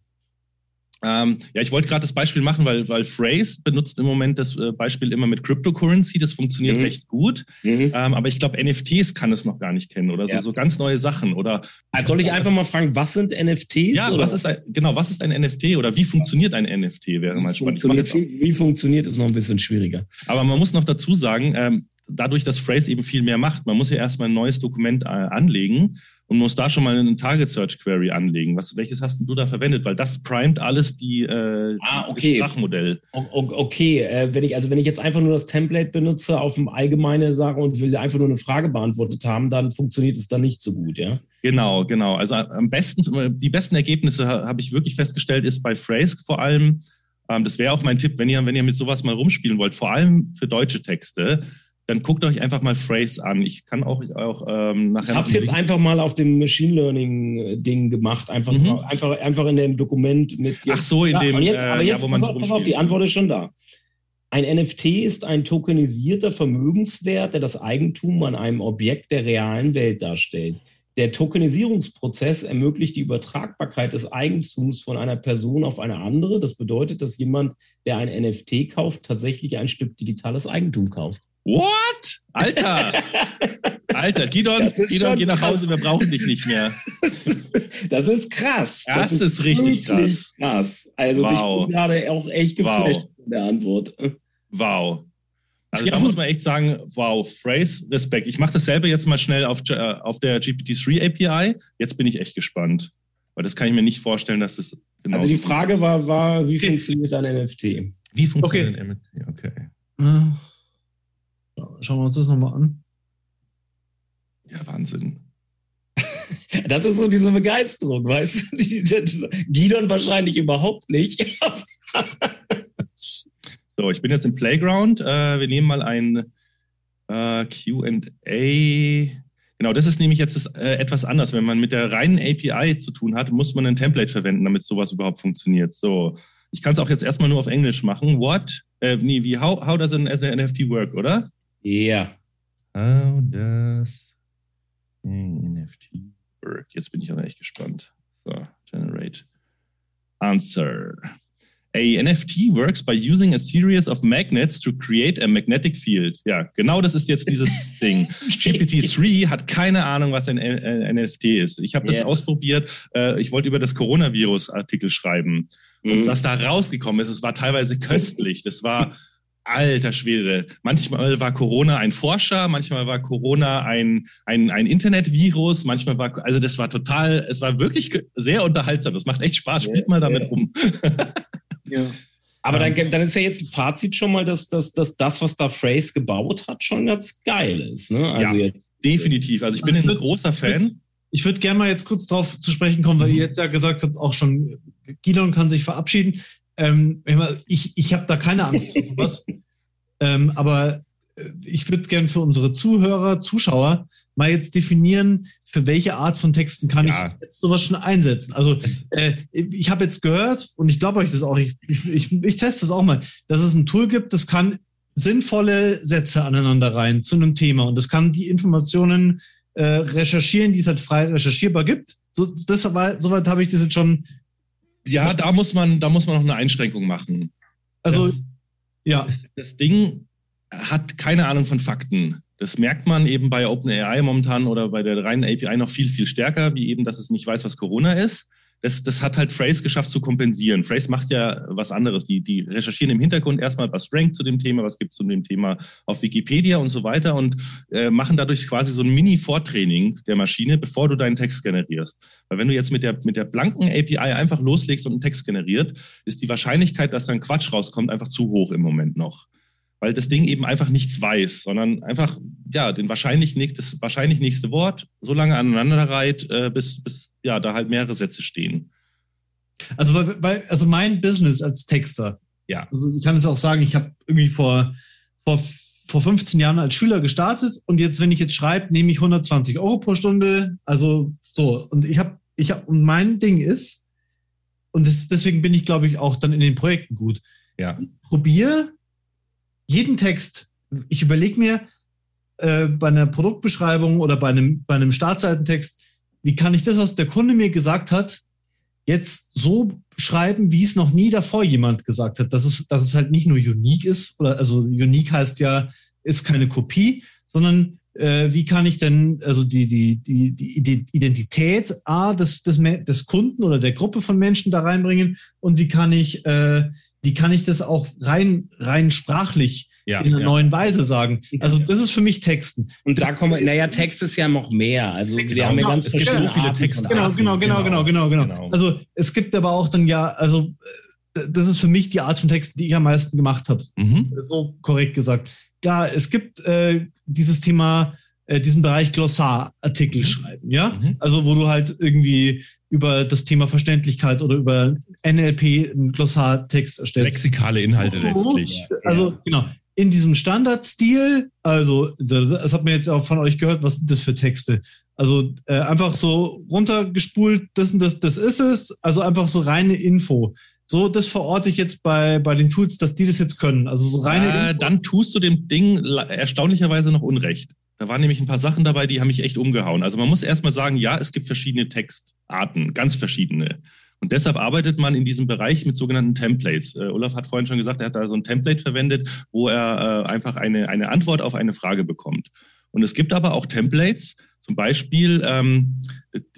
[SPEAKER 3] Ähm, ja, ich wollte gerade das Beispiel machen, weil, weil Phrase benutzt im Moment das äh, Beispiel immer mit Cryptocurrency. Das funktioniert mhm. recht gut. Mhm. Ähm, aber ich glaube, NFTs kann es noch gar nicht kennen oder ja. so, so ganz neue Sachen. Oder
[SPEAKER 4] also soll ich einfach mal fragen, was sind NFTs?
[SPEAKER 3] Ja, oder? was ist ein, genau, was ist ein NFT oder wie funktioniert ein NFT? Wäre mal spannend.
[SPEAKER 4] Wie, wie, funktioniert es noch ein bisschen schwieriger?
[SPEAKER 3] Aber man muss noch dazu sagen, ähm, dadurch, dass Phrase eben viel mehr macht, man muss ja erstmal ein neues Dokument äh, anlegen und muss da schon mal eine Target Search Query anlegen. Was, welches hast du da verwendet? Weil das primet alles die äh,
[SPEAKER 4] ah, okay.
[SPEAKER 3] Sprachmodell.
[SPEAKER 4] Okay, äh, wenn ich also wenn ich jetzt einfach nur das Template benutze auf dem allgemeine Sache und will einfach nur eine Frage beantwortet haben, dann funktioniert es dann nicht so gut, ja?
[SPEAKER 3] Genau, genau. Also am besten die besten Ergebnisse habe ich wirklich festgestellt ist bei Phrase vor allem. Ähm, das wäre auch mein Tipp, wenn ihr wenn ihr mit sowas mal rumspielen wollt, vor allem für deutsche Texte dann guckt euch einfach mal Phrase an. Ich kann auch, auch ähm, nachher.
[SPEAKER 4] Ich habe es jetzt einfach mal auf dem Machine Learning äh, Ding gemacht, einfach, mhm. einfach, einfach in dem Dokument mit.
[SPEAKER 3] Ach so, in ja, dem.
[SPEAKER 4] Jetzt, aber jetzt, ja, wo man pass auf, pass auf, die Antwort ist schon da. Ein NFT ist ein tokenisierter Vermögenswert, der das Eigentum an einem Objekt der realen Welt darstellt. Der Tokenisierungsprozess ermöglicht die Übertragbarkeit des Eigentums von einer Person auf eine andere. Das bedeutet, dass jemand, der ein NFT kauft, tatsächlich ein Stück digitales Eigentum kauft.
[SPEAKER 3] What? Alter! Alter, Gidon, Gidon geh nach Hause, wir brauchen dich nicht mehr.
[SPEAKER 4] Das ist krass.
[SPEAKER 3] Das, das ist, ist, richtig krass.
[SPEAKER 4] krass. Also wow. ich bin gerade auch echt geflasht wow. mit der Antwort.
[SPEAKER 3] Wow. Also da muss man echt sagen, wow, Phrase, Respekt. Ich mache das selber jetzt mal schnell auf, äh, auf der GPT-3 API. Jetzt bin ich echt gespannt. Weil das kann ich mir nicht vorstellen, dass das
[SPEAKER 4] genau Also die Frage war, war wie okay. funktioniert ein NFT?
[SPEAKER 3] Wie funktioniert okay. ein NFT? Okay.
[SPEAKER 2] Schauen wir uns das nochmal an.
[SPEAKER 3] Ja, Wahnsinn.
[SPEAKER 4] Das ist so diese Begeisterung, weißt du? Gidon wahrscheinlich überhaupt nicht.
[SPEAKER 3] so, ich bin jetzt im Playground. Äh, wir nehmen mal ein äh, QA. Genau, das ist nämlich jetzt das, äh, etwas anders. Wenn man mit der reinen API zu tun hat, muss man ein Template verwenden, damit sowas überhaupt funktioniert. So, ich kann es auch jetzt erstmal nur auf Englisch machen. What? Äh, nee, wie, how, how does an, an NFT work, oder?
[SPEAKER 4] Ja.
[SPEAKER 3] How does NFT work? Jetzt bin ich aber echt gespannt. So, generate answer. A NFT works by using a series of magnets to create a magnetic field. Ja, genau das ist jetzt dieses Ding. GPT-3 hat keine Ahnung, was ein NFT ist. Ich habe das yeah. ausprobiert. Äh, ich wollte über das Coronavirus-Artikel schreiben. Und mhm. was da rausgekommen ist, es war teilweise köstlich. Das war alter Schwede. Manchmal war Corona ein Forscher, manchmal war Corona ein, ein, ein Internetvirus, manchmal war, also das war total, es war wirklich sehr unterhaltsam. Das macht echt Spaß. Spielt mal damit rum.
[SPEAKER 4] ja. Aber dann, dann ist ja jetzt ein Fazit schon mal, dass, dass, dass das, was da Phrase gebaut hat, schon ganz geil ist. Ne?
[SPEAKER 3] Also ja, definitiv. Also ich bin also ein großer Fan.
[SPEAKER 2] Ich würde gerne mal jetzt kurz darauf zu sprechen kommen, weil mhm. ihr jetzt ja gesagt habt, auch schon Gidon kann sich verabschieden. Ähm, ich ich habe da keine Angst vor sowas. ähm, aber äh, ich würde gerne für unsere Zuhörer, Zuschauer mal jetzt definieren, für welche Art von Texten kann ja. ich jetzt sowas schon einsetzen. Also äh, ich habe jetzt gehört und ich glaube euch das auch, ich, ich, ich, ich teste das auch mal, dass es ein Tool gibt, das kann sinnvolle Sätze aneinander rein zu einem Thema und das kann die Informationen äh, recherchieren, die es halt frei recherchierbar gibt. So, das, soweit habe ich das jetzt schon
[SPEAKER 3] ja, da muss man, da muss man noch eine Einschränkung machen.
[SPEAKER 2] Also, das, ja.
[SPEAKER 3] Das Ding hat keine Ahnung von Fakten. Das merkt man eben bei OpenAI momentan oder bei der reinen API noch viel, viel stärker, wie eben, dass es nicht weiß, was Corona ist das, das hat halt Phrase geschafft zu kompensieren. Phrase macht ja was anderes. Die, die recherchieren im Hintergrund erstmal, was rankt zu dem Thema, was gibt es zu dem Thema auf Wikipedia und so weiter und äh, machen dadurch quasi so ein Mini-Vortraining der Maschine, bevor du deinen Text generierst. Weil wenn du jetzt mit der, mit der blanken API einfach loslegst und einen Text generiert, ist die Wahrscheinlichkeit, dass dann Quatsch rauskommt, einfach zu hoch im Moment noch weil das Ding eben einfach nichts weiß, sondern einfach ja den wahrscheinlich das wahrscheinlich nächste Wort so lange aneinander reiht, äh, bis, bis ja da halt mehrere Sätze stehen.
[SPEAKER 2] Also weil, weil also mein Business als Texter,
[SPEAKER 3] ja,
[SPEAKER 2] also ich kann es auch sagen, ich habe irgendwie vor vor vor 15 Jahren als Schüler gestartet und jetzt, wenn ich jetzt schreibe, nehme ich 120 Euro pro Stunde. Also so und ich habe ich habe und mein Ding ist und das, deswegen bin ich glaube ich auch dann in den Projekten gut.
[SPEAKER 3] Ja.
[SPEAKER 2] Probier jeden Text, ich überlege mir äh, bei einer Produktbeschreibung oder bei einem, bei einem Startseitentext, wie kann ich das, was der Kunde mir gesagt hat, jetzt so schreiben, wie es noch nie davor jemand gesagt hat, dass es, dass es halt nicht nur unique ist, oder also unique heißt ja, ist keine Kopie, sondern äh, wie kann ich denn also die, die, die, die Identität A des, des, des Kunden oder der Gruppe von Menschen da reinbringen und wie kann ich äh, wie kann ich das auch rein, rein sprachlich ja, in einer ja. neuen Weise sagen. Also das ist für mich Texten.
[SPEAKER 4] Und da kommen, naja, Text ist ja noch mehr. Also wir genau, haben ja ganz es gibt so viele
[SPEAKER 2] Texte. Genau, genau, genau, genau, genau, genau, genau. Also es gibt aber auch dann ja, also äh, das ist für mich die Art von Texten, die ich am meisten gemacht habe. Mhm. So korrekt gesagt. Ja, es gibt äh, dieses Thema, äh, diesen Bereich Glossarartikel mhm. schreiben, ja. Mhm. Also wo du halt irgendwie über das Thema Verständlichkeit oder über NLP einen Glossartext erstellt.
[SPEAKER 3] Lexikale Inhalte letztlich.
[SPEAKER 2] Also ja. genau. In diesem Standardstil, also das hat man jetzt auch von euch gehört, was sind das für Texte? Also äh, einfach so runtergespult, das und das, das ist es. Also einfach so reine Info. So, das verorte ich jetzt bei, bei den Tools, dass die das jetzt können. Also so reine.
[SPEAKER 3] Äh, dann tust du dem Ding erstaunlicherweise noch Unrecht. Da waren nämlich ein paar Sachen dabei, die haben mich echt umgehauen. Also man muss erstmal sagen, ja, es gibt verschiedene Textarten, ganz verschiedene. Und deshalb arbeitet man in diesem Bereich mit sogenannten Templates. Uh, Olaf hat vorhin schon gesagt, er hat da so ein Template verwendet, wo er uh, einfach eine, eine Antwort auf eine Frage bekommt. Und es gibt aber auch Templates, zum Beispiel, ähm,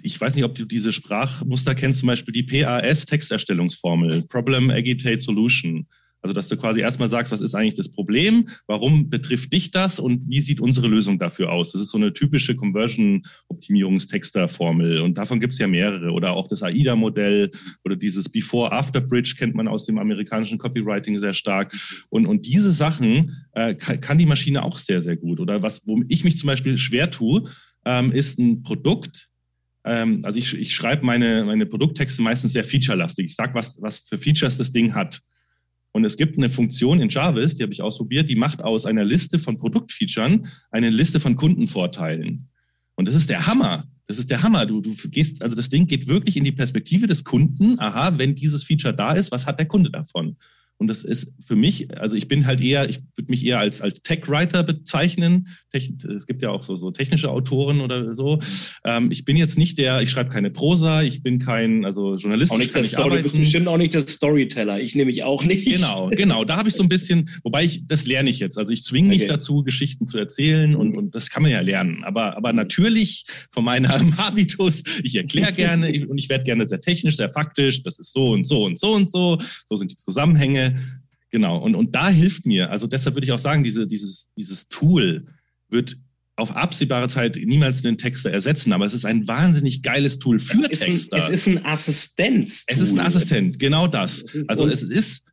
[SPEAKER 3] ich weiß nicht, ob du diese Sprachmuster kennst, zum Beispiel die PAS-Texterstellungsformel, Problem Agitate Solution. Also, dass du quasi erstmal sagst, was ist eigentlich das Problem? Warum betrifft dich das? Und wie sieht unsere Lösung dafür aus? Das ist so eine typische Conversion-Optimierungstexter-Formel. Und davon gibt es ja mehrere. Oder auch das AIDA-Modell oder dieses Before-After-Bridge kennt man aus dem amerikanischen Copywriting sehr stark. Und, und diese Sachen äh, kann, die Maschine auch sehr, sehr gut. Oder was, wo ich mich zum Beispiel schwer tue, ähm, ist ein Produkt, ähm, also ich, ich schreibe meine, meine Produkttexte meistens sehr featurelastig. Ich sage, was, was für Features das Ding hat. Und es gibt eine Funktion in Jarvis, die habe ich ausprobiert, die macht aus einer Liste von Produktfeaturen eine Liste von Kundenvorteilen. Und das ist der Hammer. Das ist der Hammer. Du, du gehst, also das Ding geht wirklich in die Perspektive des Kunden. Aha, wenn dieses Feature da ist, was hat der Kunde davon? Und das ist für mich, also ich bin halt eher, ich würde mich eher als, als Tech-Writer bezeichnen. Techn es gibt ja auch so, so technische Autoren oder so. Ähm, ich bin jetzt nicht der, ich schreibe keine Prosa, ich bin kein, also Journalist.
[SPEAKER 4] Auch nicht der Story, du bist bestimmt auch nicht der Storyteller. Ich nehme mich auch nicht.
[SPEAKER 3] Genau, genau. Da habe ich so ein bisschen, wobei ich, das lerne ich jetzt. Also ich zwinge mich okay. dazu, Geschichten zu erzählen und, und das kann man ja lernen. Aber, aber natürlich von meinem Habitus, ich erkläre gerne und ich werde gerne sehr technisch, sehr faktisch. Das ist so und so und so und so. So sind die Zusammenhänge. Genau, und, und da hilft mir, also deshalb würde ich auch sagen, diese, dieses, dieses Tool wird auf absehbare Zeit niemals einen Texter ersetzen, aber es ist ein wahnsinnig geiles Tool für
[SPEAKER 4] es
[SPEAKER 3] Texter.
[SPEAKER 4] Ein, es ist ein Assistenz.
[SPEAKER 3] Es ist ein Assistent, genau das. Also es ist,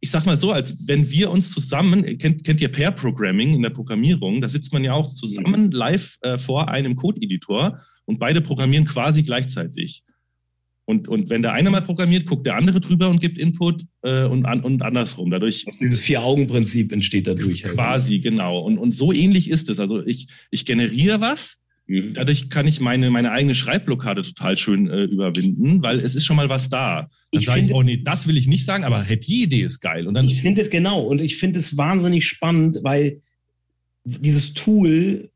[SPEAKER 3] ich sag mal so, als wenn wir uns zusammen, kennt, kennt ihr Pair Programming in der Programmierung, da sitzt man ja auch zusammen live äh, vor einem Code-Editor und beide programmieren quasi gleichzeitig. Und, und wenn der eine mal programmiert, guckt der andere drüber und gibt Input äh, und, an, und andersrum. Dadurch
[SPEAKER 4] also dieses Vier-Augen-Prinzip entsteht dadurch.
[SPEAKER 3] Halt. Quasi, genau. Und, und so ähnlich ist es. Also ich, ich generiere was, mhm. dadurch kann ich meine, meine eigene Schreibblockade total schön äh, überwinden, weil es ist schon mal was da. Dann ich sage ich, oh nee, das will ich nicht sagen, aber hey, die Idee ist geil. Und dann,
[SPEAKER 4] ich finde es genau und ich finde es wahnsinnig spannend, weil dieses Tool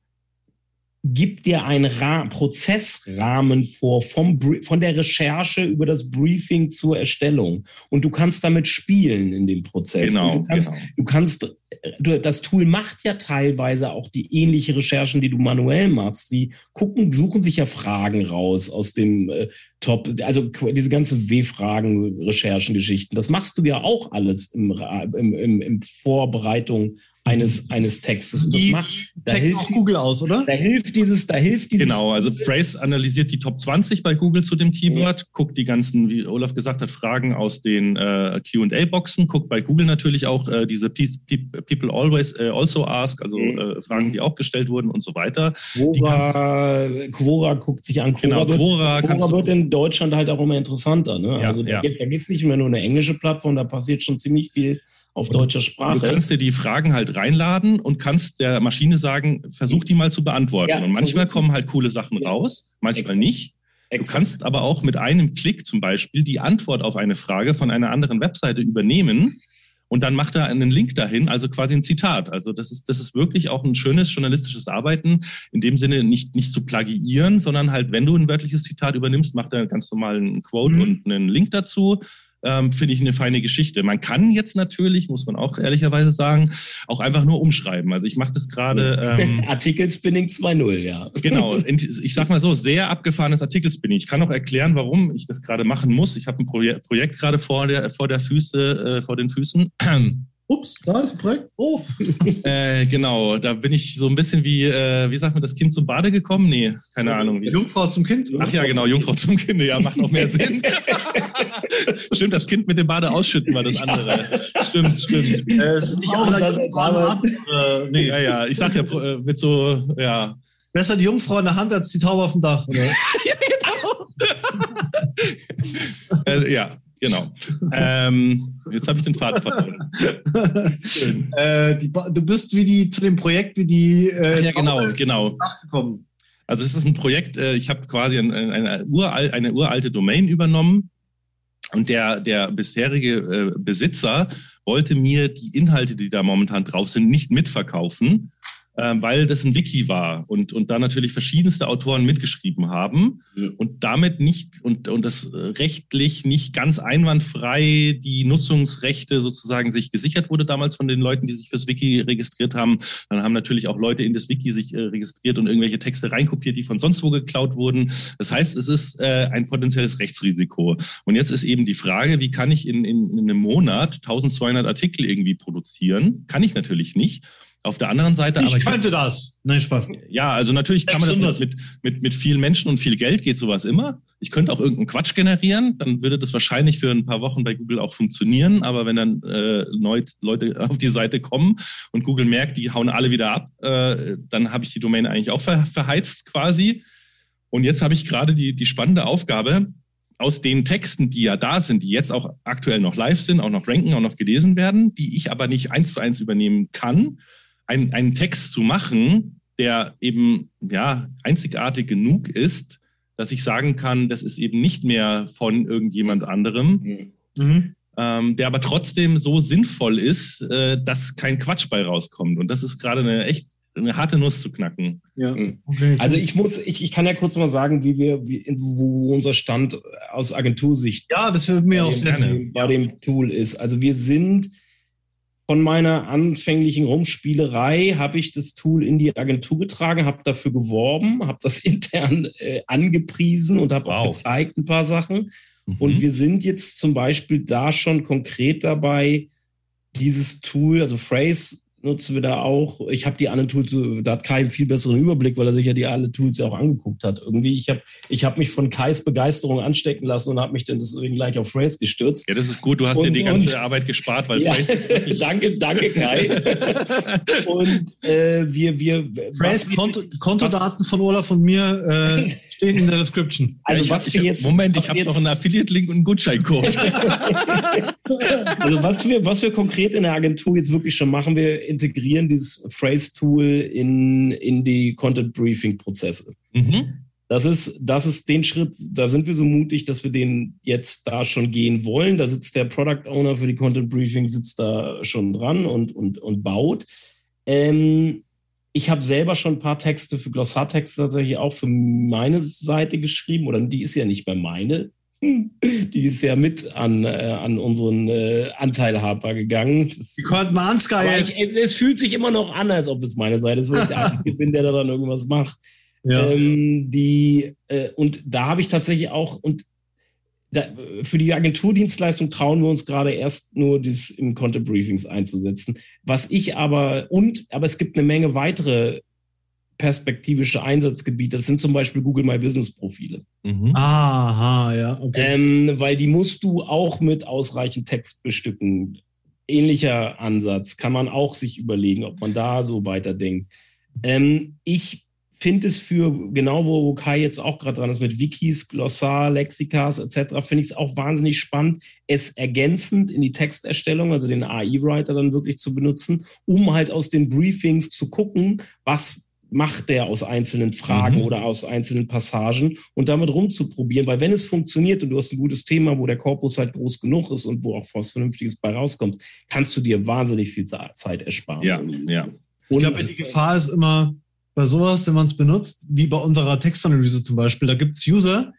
[SPEAKER 4] gibt dir einen Ra Prozessrahmen vor, vom, von der Recherche über das Briefing zur Erstellung. Und du kannst damit spielen in dem Prozess.
[SPEAKER 3] Genau.
[SPEAKER 4] du kannst,
[SPEAKER 3] genau.
[SPEAKER 4] du kannst du, das Tool macht ja teilweise auch die ähnliche Recherchen, die du manuell machst. Sie gucken, suchen sich ja Fragen raus aus dem äh, Top, also diese ganzen W-Fragen, Recherchen, Geschichten. Das machst du ja auch alles im, im, im, im Vorbereitung eines, eines Textes.
[SPEAKER 2] Und das die macht, da hilft auch Google aus, oder?
[SPEAKER 4] Da hilft dieses, da hilft dieses.
[SPEAKER 3] Genau, also Phrase analysiert die Top 20 bei Google zu dem Keyword, ja. guckt die ganzen, wie Olaf gesagt hat, Fragen aus den äh, Q&A-Boxen, guckt bei Google natürlich auch äh, diese People always äh, also ask, also mhm. äh, Fragen, die auch gestellt wurden und so weiter.
[SPEAKER 4] Quora, Quora guckt sich an.
[SPEAKER 3] Quora genau, Quora,
[SPEAKER 4] wird, Quora wird in Deutschland halt auch immer interessanter. Ne?
[SPEAKER 3] Ja,
[SPEAKER 4] also
[SPEAKER 3] da
[SPEAKER 4] ja. geht es nicht mehr nur eine englische Plattform, da passiert schon ziemlich viel auf deutscher Sprache.
[SPEAKER 3] Du kannst dir die Fragen halt reinladen und kannst der Maschine sagen, versuch die mal zu beantworten. Ja, und manchmal kommen halt coole Sachen raus, manchmal Exakt. nicht. Du kannst aber auch mit einem Klick zum Beispiel die Antwort auf eine Frage von einer anderen Webseite übernehmen und dann macht er einen Link dahin, also quasi ein Zitat. Also das ist, das ist wirklich auch ein schönes journalistisches Arbeiten, in dem Sinne nicht, nicht zu plagiieren, sondern halt, wenn du ein wörtliches Zitat übernimmst, macht er ganz normal einen Quote mhm. und einen Link dazu ähm, finde ich eine feine Geschichte. Man kann jetzt natürlich, muss man auch ehrlicherweise sagen, auch einfach nur umschreiben. Also ich mache das gerade.
[SPEAKER 4] Ähm, Artikelspinning 2.0, ja.
[SPEAKER 3] Genau. Ich sag mal so, sehr abgefahrenes Artikelspinning. Ich kann auch erklären, warum ich das gerade machen muss. Ich habe ein Projekt, Projekt gerade vor der, vor der Füße, äh, vor den Füßen.
[SPEAKER 2] Ups, da ist ein Projekt. Oh.
[SPEAKER 3] äh, genau, da bin ich so ein bisschen wie, äh, wie sagt man, das Kind zum Bade gekommen? Nee, keine Ahnung.
[SPEAKER 2] Jungfrau zum Kind?
[SPEAKER 3] Ach ja, genau, Jungfrau zum Kind. Ja, macht noch mehr Sinn. stimmt, das Kind mit dem Bade ausschütten war das andere. Stimmt, stimmt.
[SPEAKER 2] Äh, es ist nicht alle das
[SPEAKER 3] äh, nee. Ja, ja, ich sag ja, äh, mit so, ja.
[SPEAKER 2] Besser die Jungfrau in der Hand als die Taube auf dem Dach, oder? ja,
[SPEAKER 3] genau. äh, ja, Genau. ähm, jetzt habe ich den Faden verloren.
[SPEAKER 2] äh, du bist wie die zu dem Projekt wie die.
[SPEAKER 3] Äh, ja, genau, genau.
[SPEAKER 2] Nachgekommen.
[SPEAKER 3] Also es ist ein Projekt. Äh, ich habe quasi ein, eine, ural, eine uralte Domain übernommen und der der bisherige äh, Besitzer wollte mir die Inhalte, die da momentan drauf sind, nicht mitverkaufen weil das ein Wiki war und, und da natürlich verschiedenste Autoren mitgeschrieben haben ja. und damit nicht und, und das rechtlich nicht ganz einwandfrei die Nutzungsrechte sozusagen sich gesichert wurde damals von den Leuten, die sich fürs Wiki registriert haben. Dann haben natürlich auch Leute in das Wiki sich äh, registriert und irgendwelche Texte reinkopiert, die von sonst wo geklaut wurden. Das heißt, es ist äh, ein potenzielles Rechtsrisiko. Und jetzt ist eben die Frage, wie kann ich in, in, in einem Monat 1200 Artikel irgendwie produzieren? Kann ich natürlich nicht. Auf der anderen Seite.
[SPEAKER 2] Ich könnte das. Nein, Spaß.
[SPEAKER 3] Ja, also natürlich kann 600. man das mit, mit, mit vielen Menschen und viel Geld geht sowas immer. Ich könnte auch irgendeinen Quatsch generieren, dann würde das wahrscheinlich für ein paar Wochen bei Google auch funktionieren. Aber wenn dann äh, neu Leute auf die Seite kommen und Google merkt, die hauen alle wieder ab, äh, dann habe ich die Domain eigentlich auch ver verheizt quasi. Und jetzt habe ich gerade die, die spannende Aufgabe, aus den Texten, die ja da sind, die jetzt auch aktuell noch live sind, auch noch ranken, auch noch gelesen werden, die ich aber nicht eins zu eins übernehmen kann, ein, einen Text zu machen, der eben ja einzigartig genug ist, dass ich sagen kann, das ist eben nicht mehr von irgendjemand anderem. Mhm. ähm, der aber trotzdem so sinnvoll ist, äh, dass kein Quatsch bei rauskommt. Und das ist gerade eine echt eine harte Nuss zu knacken.
[SPEAKER 4] Ja. Mhm. Okay. Also ich muss, ich, ich kann ja kurz mal sagen, wie wir, wie, wo unser Stand aus Agentursicht
[SPEAKER 2] ja, das wird mir auch
[SPEAKER 4] sehr bei dem Tool ist. Also wir sind von meiner anfänglichen Rumspielerei habe ich das Tool in die Agentur getragen, habe dafür geworben, habe das intern äh, angepriesen und habe wow. auch gezeigt ein paar Sachen. Mhm. Und wir sind jetzt zum Beispiel da schon konkret dabei, dieses Tool, also Phrase nutzen wir da auch. Ich habe die anderen Tools, da hat Kai einen viel besseren Überblick, weil er sich ja die alle Tools ja auch angeguckt hat. Irgendwie, ich habe ich hab mich von Kais Begeisterung anstecken lassen und habe mich dann deswegen gleich auf Phrase gestürzt.
[SPEAKER 3] Ja, das ist gut, du hast und, dir die ganze und, Arbeit gespart, weil
[SPEAKER 4] ja, Phrase ist Danke, danke Kai. und äh, wir, wir
[SPEAKER 2] Phrase, Konto, Kontodaten von Olaf und mir äh, stehen in der Description.
[SPEAKER 3] Also ich was hab, wir jetzt Moment, ich habe noch einen Affiliate-Link und einen Gutscheincode.
[SPEAKER 4] also was wir, was wir konkret in der Agentur jetzt wirklich schon machen, wir integrieren dieses Phrase-Tool in, in die Content-Briefing-Prozesse. Mhm. Das ist, das ist den Schritt, da sind wir so mutig, dass wir den jetzt da schon gehen wollen. Da sitzt der Product Owner für die Content Briefing, sitzt da schon dran und, und, und baut. Ähm, ich habe selber schon ein paar Texte für Glossartexte tatsächlich auch für meine Seite geschrieben, oder die ist ja nicht mehr meine, die ist ja mit an, äh, an unseren äh, Anteilhaber gegangen.
[SPEAKER 2] Das, ich,
[SPEAKER 4] es, es, fühlt sich immer noch an, als ob es meine Seite ist, weil ich der Einzige bin, der da dann irgendwas macht. Ja. Ähm, die, äh, und da habe ich tatsächlich auch, und da, für die Agenturdienstleistung trauen wir uns gerade erst nur das im Content Briefings einzusetzen. Was ich aber, und, aber es gibt eine Menge weitere perspektivische Einsatzgebiete. Das sind zum Beispiel Google My Business Profile.
[SPEAKER 2] Mhm. Aha, ja.
[SPEAKER 4] Okay. Ähm, weil die musst du auch mit ausreichend Text bestücken. Ähnlicher Ansatz kann man auch sich überlegen, ob man da so weiterdenkt. Ähm, ich finde es für genau, wo Kai jetzt auch gerade dran ist, mit Wikis, Glossar, Lexikas etc., finde ich es auch wahnsinnig spannend, es ergänzend in die Texterstellung, also den AI-Writer dann wirklich zu benutzen, um halt aus den Briefings zu gucken, was macht der aus einzelnen Fragen mhm. oder aus einzelnen Passagen und damit rumzuprobieren, weil wenn es funktioniert und du hast ein gutes Thema, wo der Korpus halt groß genug ist und wo auch was Vernünftiges bei rauskommt, kannst du dir wahnsinnig viel Zeit ersparen.
[SPEAKER 3] Ja, ja.
[SPEAKER 2] ich glaube, die Gefahr ist immer bei sowas, wenn man es benutzt, wie bei unserer Textanalyse zum Beispiel, da gibt es User,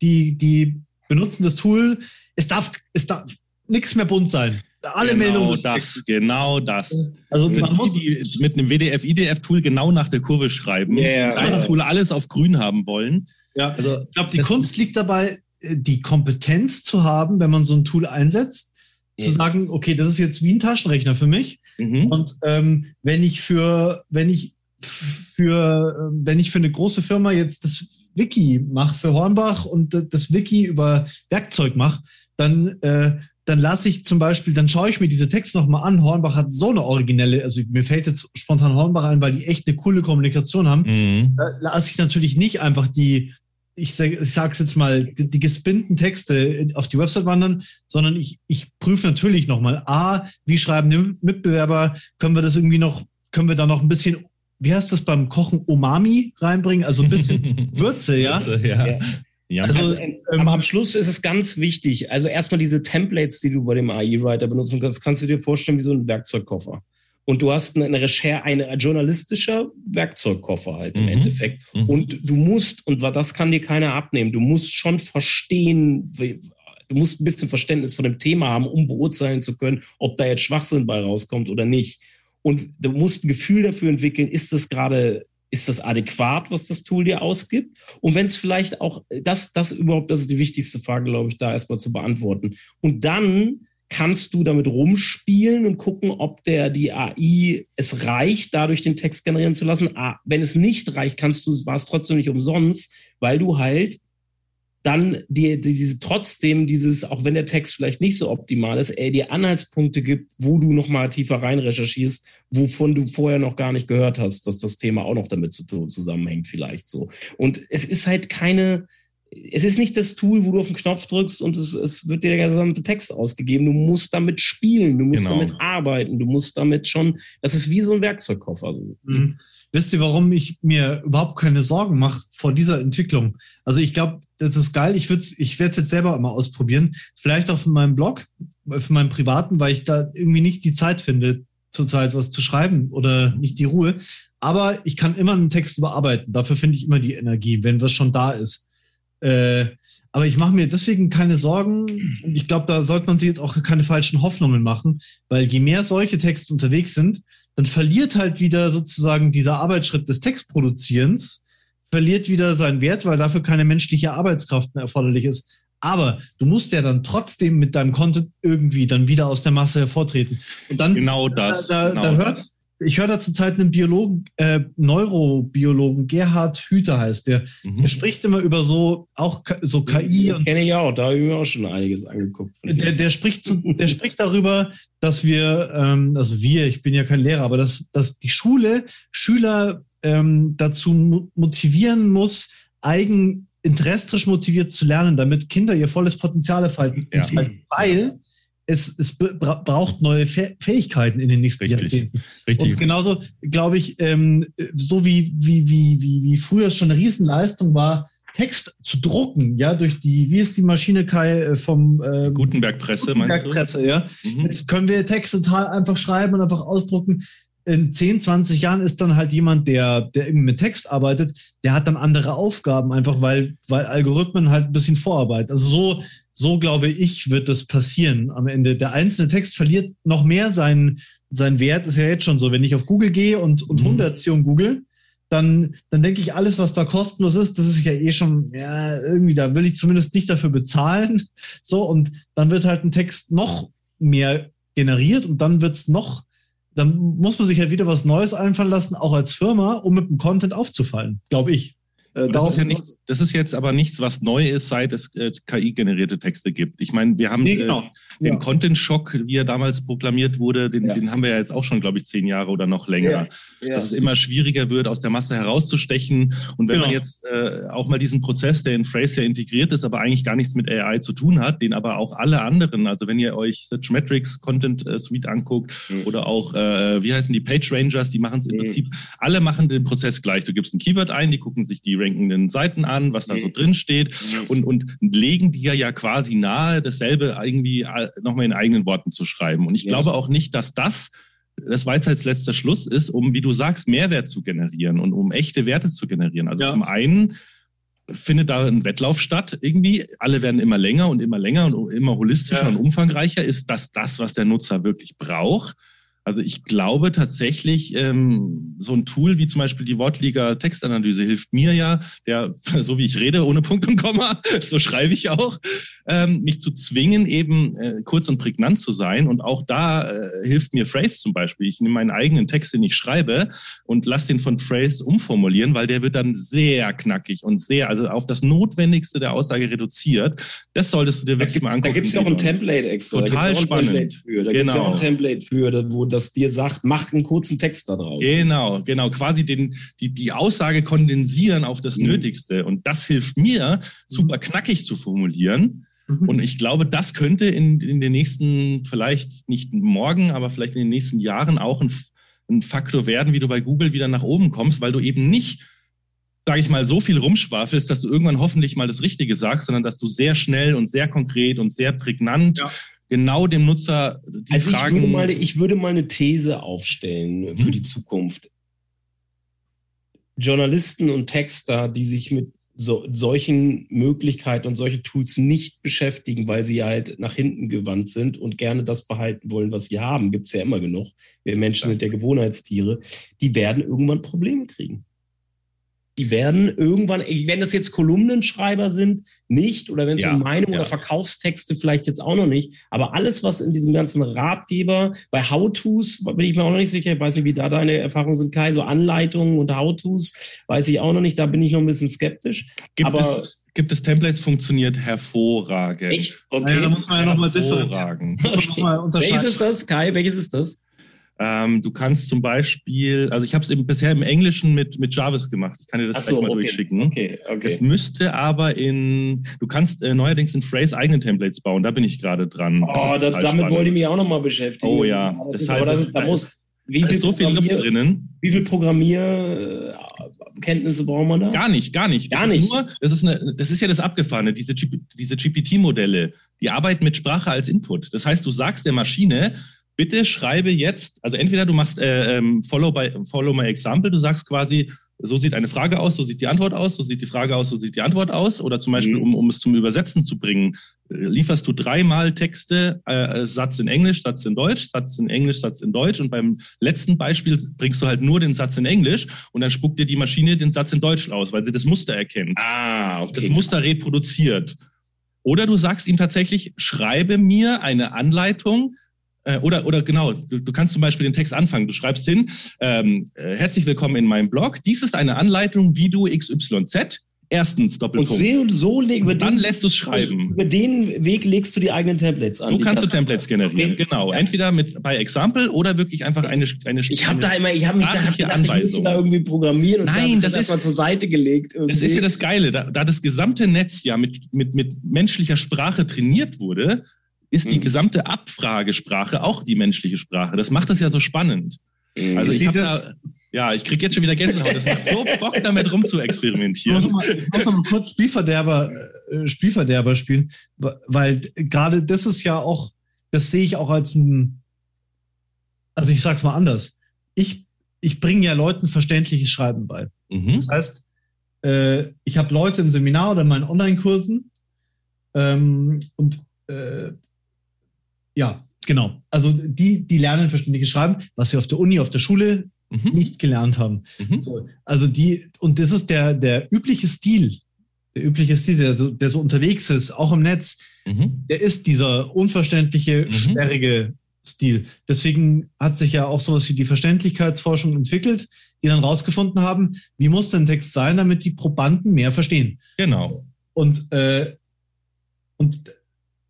[SPEAKER 2] die, die benutzen das Tool, es darf, es darf nichts mehr bunt sein alle
[SPEAKER 3] genau
[SPEAKER 2] Meldungen.
[SPEAKER 3] Das, genau das. Also man muss die, mit einem WDF-IDF-Tool genau nach der Kurve schreiben. Yeah, Dein ja. Tool alles auf grün haben wollen.
[SPEAKER 2] Ja, also ich glaube, die Kunst liegt dabei, äh, die Kompetenz zu haben, wenn man so ein Tool einsetzt, zu sagen, okay, das ist jetzt wie ein Taschenrechner für mich. Mhm. Und ähm, wenn ich für, wenn ich für, ähm, wenn ich für eine große Firma jetzt das Wiki mache für Hornbach und das Wiki über Werkzeug mache, dann äh, dann lasse ich zum Beispiel, dann schaue ich mir diese Texte nochmal an. Hornbach hat so eine originelle, also mir fällt jetzt spontan Hornbach ein, weil die echt eine coole Kommunikation haben. Mhm. Da lasse ich natürlich nicht einfach die, ich, sag, ich sag's jetzt mal, die, die gespinnten Texte auf die Website wandern, sondern ich, ich prüfe natürlich nochmal, A, wie schreiben die Mitbewerber, können wir das irgendwie noch, können wir da noch ein bisschen wie heißt das beim Kochen Umami reinbringen? Also ein bisschen Würze, ja? Würze, ja. Ja.
[SPEAKER 4] Also, also ähm, am Schluss ist es ganz wichtig. Also erstmal diese Templates, die du bei dem AI-Writer benutzen kannst, kannst du dir vorstellen wie so ein Werkzeugkoffer. Und du hast eine Recherche, eine, ein journalistischer Werkzeugkoffer halt im mhm. Endeffekt. Mhm. Und du musst, und das kann dir keiner abnehmen, du musst schon verstehen, du musst ein bisschen Verständnis von dem Thema haben, um beurteilen zu können, ob da jetzt Schwachsinn bei rauskommt oder nicht. Und du musst ein Gefühl dafür entwickeln, ist das gerade ist das adäquat, was das Tool dir ausgibt? Und wenn es vielleicht auch, das, das überhaupt, das ist die wichtigste Frage, glaube ich, da erstmal zu beantworten. Und dann kannst du damit rumspielen und gucken, ob der die AI es reicht, dadurch den Text generieren zu lassen. Wenn es nicht reicht, kannst du, war es trotzdem nicht umsonst, weil du halt dann dir die, diese trotzdem dieses, auch wenn der Text vielleicht nicht so optimal ist, er dir Anhaltspunkte gibt, wo du nochmal tiefer rein recherchierst, wovon du vorher noch gar nicht gehört hast, dass das Thema auch noch damit zu tun zusammenhängt, vielleicht so. Und es ist halt keine, es ist nicht das Tool, wo du auf den Knopf drückst und es, es wird dir der gesamte Text ausgegeben. Du musst damit spielen, du musst genau. damit arbeiten, du musst damit schon, das ist wie so ein Werkzeugkoffer. So.
[SPEAKER 2] Mhm. Wisst ihr, warum ich mir überhaupt keine Sorgen mache vor dieser Entwicklung? Also ich glaube, das ist geil. Ich würde ich werde es jetzt selber mal ausprobieren. Vielleicht auch für meinen Blog, für meinen privaten, weil ich da irgendwie nicht die Zeit finde, zurzeit was zu schreiben oder nicht die Ruhe. Aber ich kann immer einen Text überarbeiten. Dafür finde ich immer die Energie, wenn was schon da ist. Äh, aber ich mache mir deswegen keine Sorgen. Und ich glaube, da sollte man sich jetzt auch keine falschen Hoffnungen machen, weil je mehr solche Texte unterwegs sind, dann verliert halt wieder sozusagen dieser Arbeitsschritt des Textproduzierens, verliert wieder seinen Wert, weil dafür keine menschliche Arbeitskraft mehr erforderlich ist. Aber du musst ja dann trotzdem mit deinem Content irgendwie dann wieder aus der Masse hervortreten. Und dann
[SPEAKER 3] genau das.
[SPEAKER 2] Da, da,
[SPEAKER 3] genau
[SPEAKER 2] da hört, das ich höre da zurzeit einen Biologen, äh, Neurobiologen, Gerhard Hüther heißt der. Mhm. Der spricht immer über so, auch so KI.
[SPEAKER 4] Und Kenne ich auch, da habe ich mir auch schon einiges angeguckt.
[SPEAKER 2] Der, der, spricht, zu, der spricht darüber, dass wir, ähm, also wir, ich bin ja kein Lehrer, aber dass, dass die Schule Schüler ähm, dazu motivieren muss, eigen interessisch motiviert zu lernen, damit Kinder ihr volles Potenzial entfalten. Ja. Weil es, es braucht neue Fähigkeiten in den nächsten Richtig. Jahrzehnten. Richtig. Und genauso glaube ich, ähm, so wie, wie, wie, wie, wie früher es schon eine Riesenleistung war, Text zu drucken, ja, durch die, wie ist die Maschine Kai äh, vom
[SPEAKER 3] äh, Gutenberg-Presse,
[SPEAKER 2] Gutenberg Presse, ja. Mhm. Jetzt können wir Texte total einfach schreiben und einfach ausdrucken. In 10, 20 Jahren ist dann halt jemand, der, der irgendwie mit Text arbeitet, der hat dann andere Aufgaben, einfach weil, weil Algorithmen halt ein bisschen Vorarbeit. Also so, so glaube ich, wird das passieren am Ende. Der einzelne Text verliert noch mehr seinen, seinen Wert. Ist ja jetzt schon so. Wenn ich auf Google gehe und, und mhm. Hundertzion google, dann, dann denke ich, alles, was da kostenlos ist, das ist ja eh schon, ja, irgendwie, da will ich zumindest nicht dafür bezahlen. So, und dann wird halt ein Text noch mehr generiert und dann wird es noch, dann muss man sich halt wieder was Neues einfallen lassen, auch als Firma, um mit dem Content aufzufallen, glaube ich.
[SPEAKER 3] Äh, das, ist ja nicht, das ist jetzt aber nichts, was neu ist, seit es äh, KI-generierte Texte gibt. Ich meine, wir haben nee, genau. äh, den ja. Content-Schock, wie er damals proklamiert wurde, den, ja. den haben wir ja jetzt auch schon, glaube ich, zehn Jahre oder noch länger. Ja. Dass es immer schwieriger wird, aus der Masse herauszustechen. Und wenn genau. man jetzt äh, auch mal diesen Prozess, der in Phrase ja integriert ist, aber eigentlich gar nichts mit AI zu tun hat, den aber auch alle anderen, also wenn ihr euch Searchmetrics Content äh, Suite anguckt mhm. oder auch, äh, wie heißen die Page Rangers, die machen es im mhm. Prinzip, alle machen den Prozess gleich. Du gibst ein Keyword ein, die gucken sich die rankenden Seiten an, was da so drin steht und, und legen dir ja quasi nahe, dasselbe irgendwie äh, nochmal in eigenen Worten zu schreiben. Und ich glaube auch nicht, dass das das Weisheitsletzter Schluss ist, um, wie du sagst, Mehrwert zu generieren und um echte Werte zu generieren. Also ja. zum einen findet da ein Wettlauf statt irgendwie. Alle werden immer länger und immer länger und immer holistischer ja. und umfangreicher. Ist das das, was der Nutzer wirklich braucht? Also ich glaube tatsächlich, ähm, so ein Tool wie zum Beispiel die Wortliga Textanalyse hilft mir ja, der, so wie ich rede, ohne Punkt und Komma, so schreibe ich auch, ähm, mich zu zwingen, eben äh, kurz und prägnant zu sein. Und auch da äh, hilft mir Phrase zum Beispiel. Ich nehme meinen eigenen Text, den ich schreibe, und lasse den von Phrase umformulieren, weil der wird dann sehr knackig und sehr, also auf das Notwendigste der Aussage reduziert. Das solltest du dir wirklich mal angucken.
[SPEAKER 4] Da gibt es ja auch ein Template extra.
[SPEAKER 3] Total spannend.
[SPEAKER 4] Template für. Da genau. gibt es ja auch ein Template für, wo das dir sagt, mach einen kurzen Text da draus.
[SPEAKER 3] Genau, genau. Quasi den, die, die Aussage kondensieren auf das mhm. Nötigste. Und das hilft mir, super knackig zu formulieren. Mhm. Und ich glaube, das könnte in, in den nächsten, vielleicht nicht morgen, aber vielleicht in den nächsten Jahren auch ein, ein Faktor werden, wie du bei Google wieder nach oben kommst, weil du eben nicht sage ich mal, so viel rumschwafelst, dass du irgendwann hoffentlich mal das Richtige sagst, sondern dass du sehr schnell und sehr konkret und sehr prägnant ja genau dem Nutzer
[SPEAKER 4] die also Fragen... Ich würde, mal, ich würde mal eine These aufstellen für mhm. die Zukunft. Journalisten und Texter, die sich mit so, solchen Möglichkeiten und solchen Tools nicht beschäftigen, weil sie halt nach hinten gewandt sind und gerne das behalten wollen, was sie haben, gibt es ja immer genug. Wir Menschen sind ja Gewohnheitstiere. Die werden irgendwann Probleme kriegen die werden irgendwann, wenn das jetzt Kolumnenschreiber sind, nicht, oder wenn es ja, um Meinung ja. oder Verkaufstexte vielleicht jetzt auch noch nicht, aber alles, was in diesem ganzen Ratgeber, bei How-Tos, bin ich mir auch noch nicht sicher, ich weiß nicht, wie da deine Erfahrungen sind, Kai, so Anleitungen und How-Tos, weiß ich auch noch nicht, da bin ich noch ein bisschen skeptisch.
[SPEAKER 3] Gibt aber es Gibt es Templates, funktioniert hervorragend.
[SPEAKER 2] Echt? Okay. Naja, da muss man ja nochmal differenzieren.
[SPEAKER 4] Welches ist das, Kai? Welches ist das?
[SPEAKER 3] Ähm, du kannst zum Beispiel, also ich habe es bisher im Englischen mit, mit Jarvis gemacht. Ich kann dir das so, gleich mal okay. durchschicken. Okay, okay. Es müsste aber in, du kannst äh, neuerdings in Phrase eigene Templates bauen. Da bin ich gerade dran.
[SPEAKER 4] Oh, das, damit wollte ich mich auch nochmal beschäftigen.
[SPEAKER 3] Oh ja.
[SPEAKER 4] Das, das ist, aber das, da muss,
[SPEAKER 3] wie viel ist so viel Luft drinnen.
[SPEAKER 4] Wie viel Programmierkenntnisse braucht man da?
[SPEAKER 3] Gar nicht, gar nicht.
[SPEAKER 4] Gar
[SPEAKER 3] das
[SPEAKER 4] nicht.
[SPEAKER 3] Ist nur, das, ist eine, das ist ja das Abgefahrene, diese, diese GPT-Modelle, die arbeiten mit Sprache als Input. Das heißt, du sagst der Maschine, bitte schreibe jetzt, also entweder du machst äh, ähm, follow, by, follow my example, du sagst quasi, so sieht eine Frage aus, so sieht die Antwort aus, so sieht die Frage aus, so sieht die Antwort aus. Oder zum Beispiel,
[SPEAKER 4] Mhm.
[SPEAKER 3] um, um es zum Übersetzen zu bringen, äh, lieferst du dreimal Texte, äh, Satz in Englisch, Satz in Deutsch, Satz in Englisch, Satz in Deutsch. Und beim letzten Beispiel bringst du halt nur den Satz in Englisch und dann spuckt dir die Maschine den Satz in Deutsch aus, weil sie das Muster erkennt
[SPEAKER 4] Ah, okay.
[SPEAKER 3] das Muster reproduziert. Oder du sagst ihm tatsächlich, schreibe mir eine Anleitung. Äh, oder, oder genau, du, du kannst zum Beispiel den Text anfangen. Du schreibst hin, ähm, äh, herzlich willkommen in meinem Blog. Dies ist eine Anleitung, wie du XYZ. Erstens,
[SPEAKER 4] Und
[SPEAKER 3] Doppelpunkt.
[SPEAKER 4] so, so le- über
[SPEAKER 3] Und dann
[SPEAKER 4] den,
[SPEAKER 3] lässt du es schreiben.
[SPEAKER 4] Über den Weg legst du die eigenen Templates an. Die
[SPEAKER 3] kannst du
[SPEAKER 4] das-
[SPEAKER 3] Templates generieren.
[SPEAKER 4] Okay.
[SPEAKER 3] Genau.
[SPEAKER 4] Ja.
[SPEAKER 3] Entweder mit bei Example oder wirklich einfach eine, eine
[SPEAKER 4] Ich habe da immer, ich habe mich da
[SPEAKER 3] Sprachliche
[SPEAKER 4] gedacht, ich müsste da irgendwie programmieren und
[SPEAKER 3] Nein,
[SPEAKER 4] hab
[SPEAKER 3] das ist-
[SPEAKER 4] erstmal zur Seite gelegt. Irgendwie.
[SPEAKER 3] Das ist ja das Geile, da, da das gesamte Netz ja mit, mit, mit menschlicher Sprache trainiert wurde, ist die
[SPEAKER 4] Mhm.
[SPEAKER 3] gesamte Abfragesprache auch die menschliche Sprache. Das macht es ja so spannend.
[SPEAKER 4] Mhm.
[SPEAKER 3] Also
[SPEAKER 2] Ich
[SPEAKER 3] da,
[SPEAKER 2] das-
[SPEAKER 3] ja, ich krieg jetzt schon wieder Gänsehaut. Das macht so Bock, damit rum zu
[SPEAKER 2] Ich muss mal, ich muss mal kurz Spielverderber, äh, Spielverderber spielen, weil gerade das ist ja auch, das sehe ich auch als ein, also ich sag's mal anders. Ich, ich bringe ja Leuten verständliches Schreiben bei.
[SPEAKER 3] Mhm.
[SPEAKER 2] Das heißt, äh, ich habe Leute im Seminar oder in meinen Online-Kursen ähm, und äh, ja, genau. Also die, die lernen verständliches Schreiben, was sie auf der Uni, auf der Schule
[SPEAKER 3] Mhm.
[SPEAKER 2] nicht gelernt haben.
[SPEAKER 3] Mhm.
[SPEAKER 2] So, also die, und das ist der, der übliche Stil, der übliche Stil, der so, der so unterwegs ist, auch im Netz,
[SPEAKER 3] Mhm.
[SPEAKER 2] der ist dieser unverständliche,
[SPEAKER 3] Mhm.
[SPEAKER 2] sperrige Stil. Deswegen hat sich ja auch sowas wie die Verständlichkeitsforschung entwickelt, die dann rausgefunden haben, wie muss denn Text sein, damit die Probanden mehr verstehen.
[SPEAKER 3] Genau.
[SPEAKER 2] Und, äh, und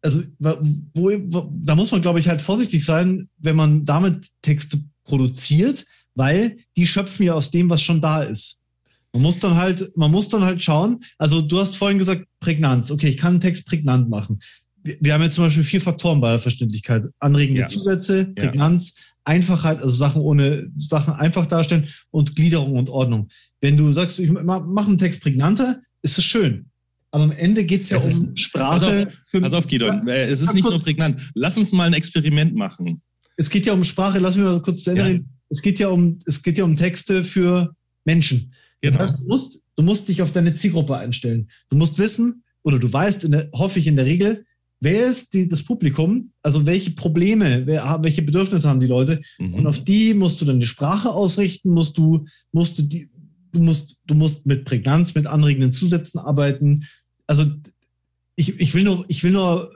[SPEAKER 2] also wo, wo, da muss man, glaube ich, halt vorsichtig sein, wenn man damit Texte produziert, weil die schöpfen ja aus dem, was schon da ist. Man muss dann halt, man muss dann halt schauen. Also du hast vorhin gesagt, Prägnanz. Okay, ich kann einen Text prägnant machen. Wir, wir haben jetzt zum Beispiel vier Faktoren bei der Verständlichkeit. Anregende
[SPEAKER 3] Ja.
[SPEAKER 2] Zusätze,
[SPEAKER 3] Ja.
[SPEAKER 2] Prägnanz, Einfachheit, also Sachen ohne Sachen einfach darstellen und Gliederung und Ordnung. Wenn du sagst, ich ma- mache einen Text prägnanter, ist es schön. Aber am Ende geht es ja
[SPEAKER 3] Es ist-
[SPEAKER 2] um Sprache. für-
[SPEAKER 3] Pass auf, Gidon. Äh, Es ist nicht nur prägnant. Lass uns mal ein Experiment machen.
[SPEAKER 2] Es geht ja um Sprache, lass mich mal kurz zu Ende
[SPEAKER 3] Ja.
[SPEAKER 2] reden. Es geht ja um, es geht ja um Texte für Menschen.
[SPEAKER 3] Genau.
[SPEAKER 2] Das heißt, du musst, du musst dich auf deine Zielgruppe einstellen. Du musst wissen, oder du weißt, der, hoffe ich in der Regel, wer ist die, das Publikum, also welche Probleme, wer, welche Bedürfnisse haben die Leute.
[SPEAKER 3] Mhm.
[SPEAKER 2] Und auf die musst du dann die Sprache ausrichten, musst du, musst du die, du musst, du musst mit Prägnanz, mit anregenden Zusätzen arbeiten. Also ich, ich will nur, ich will nur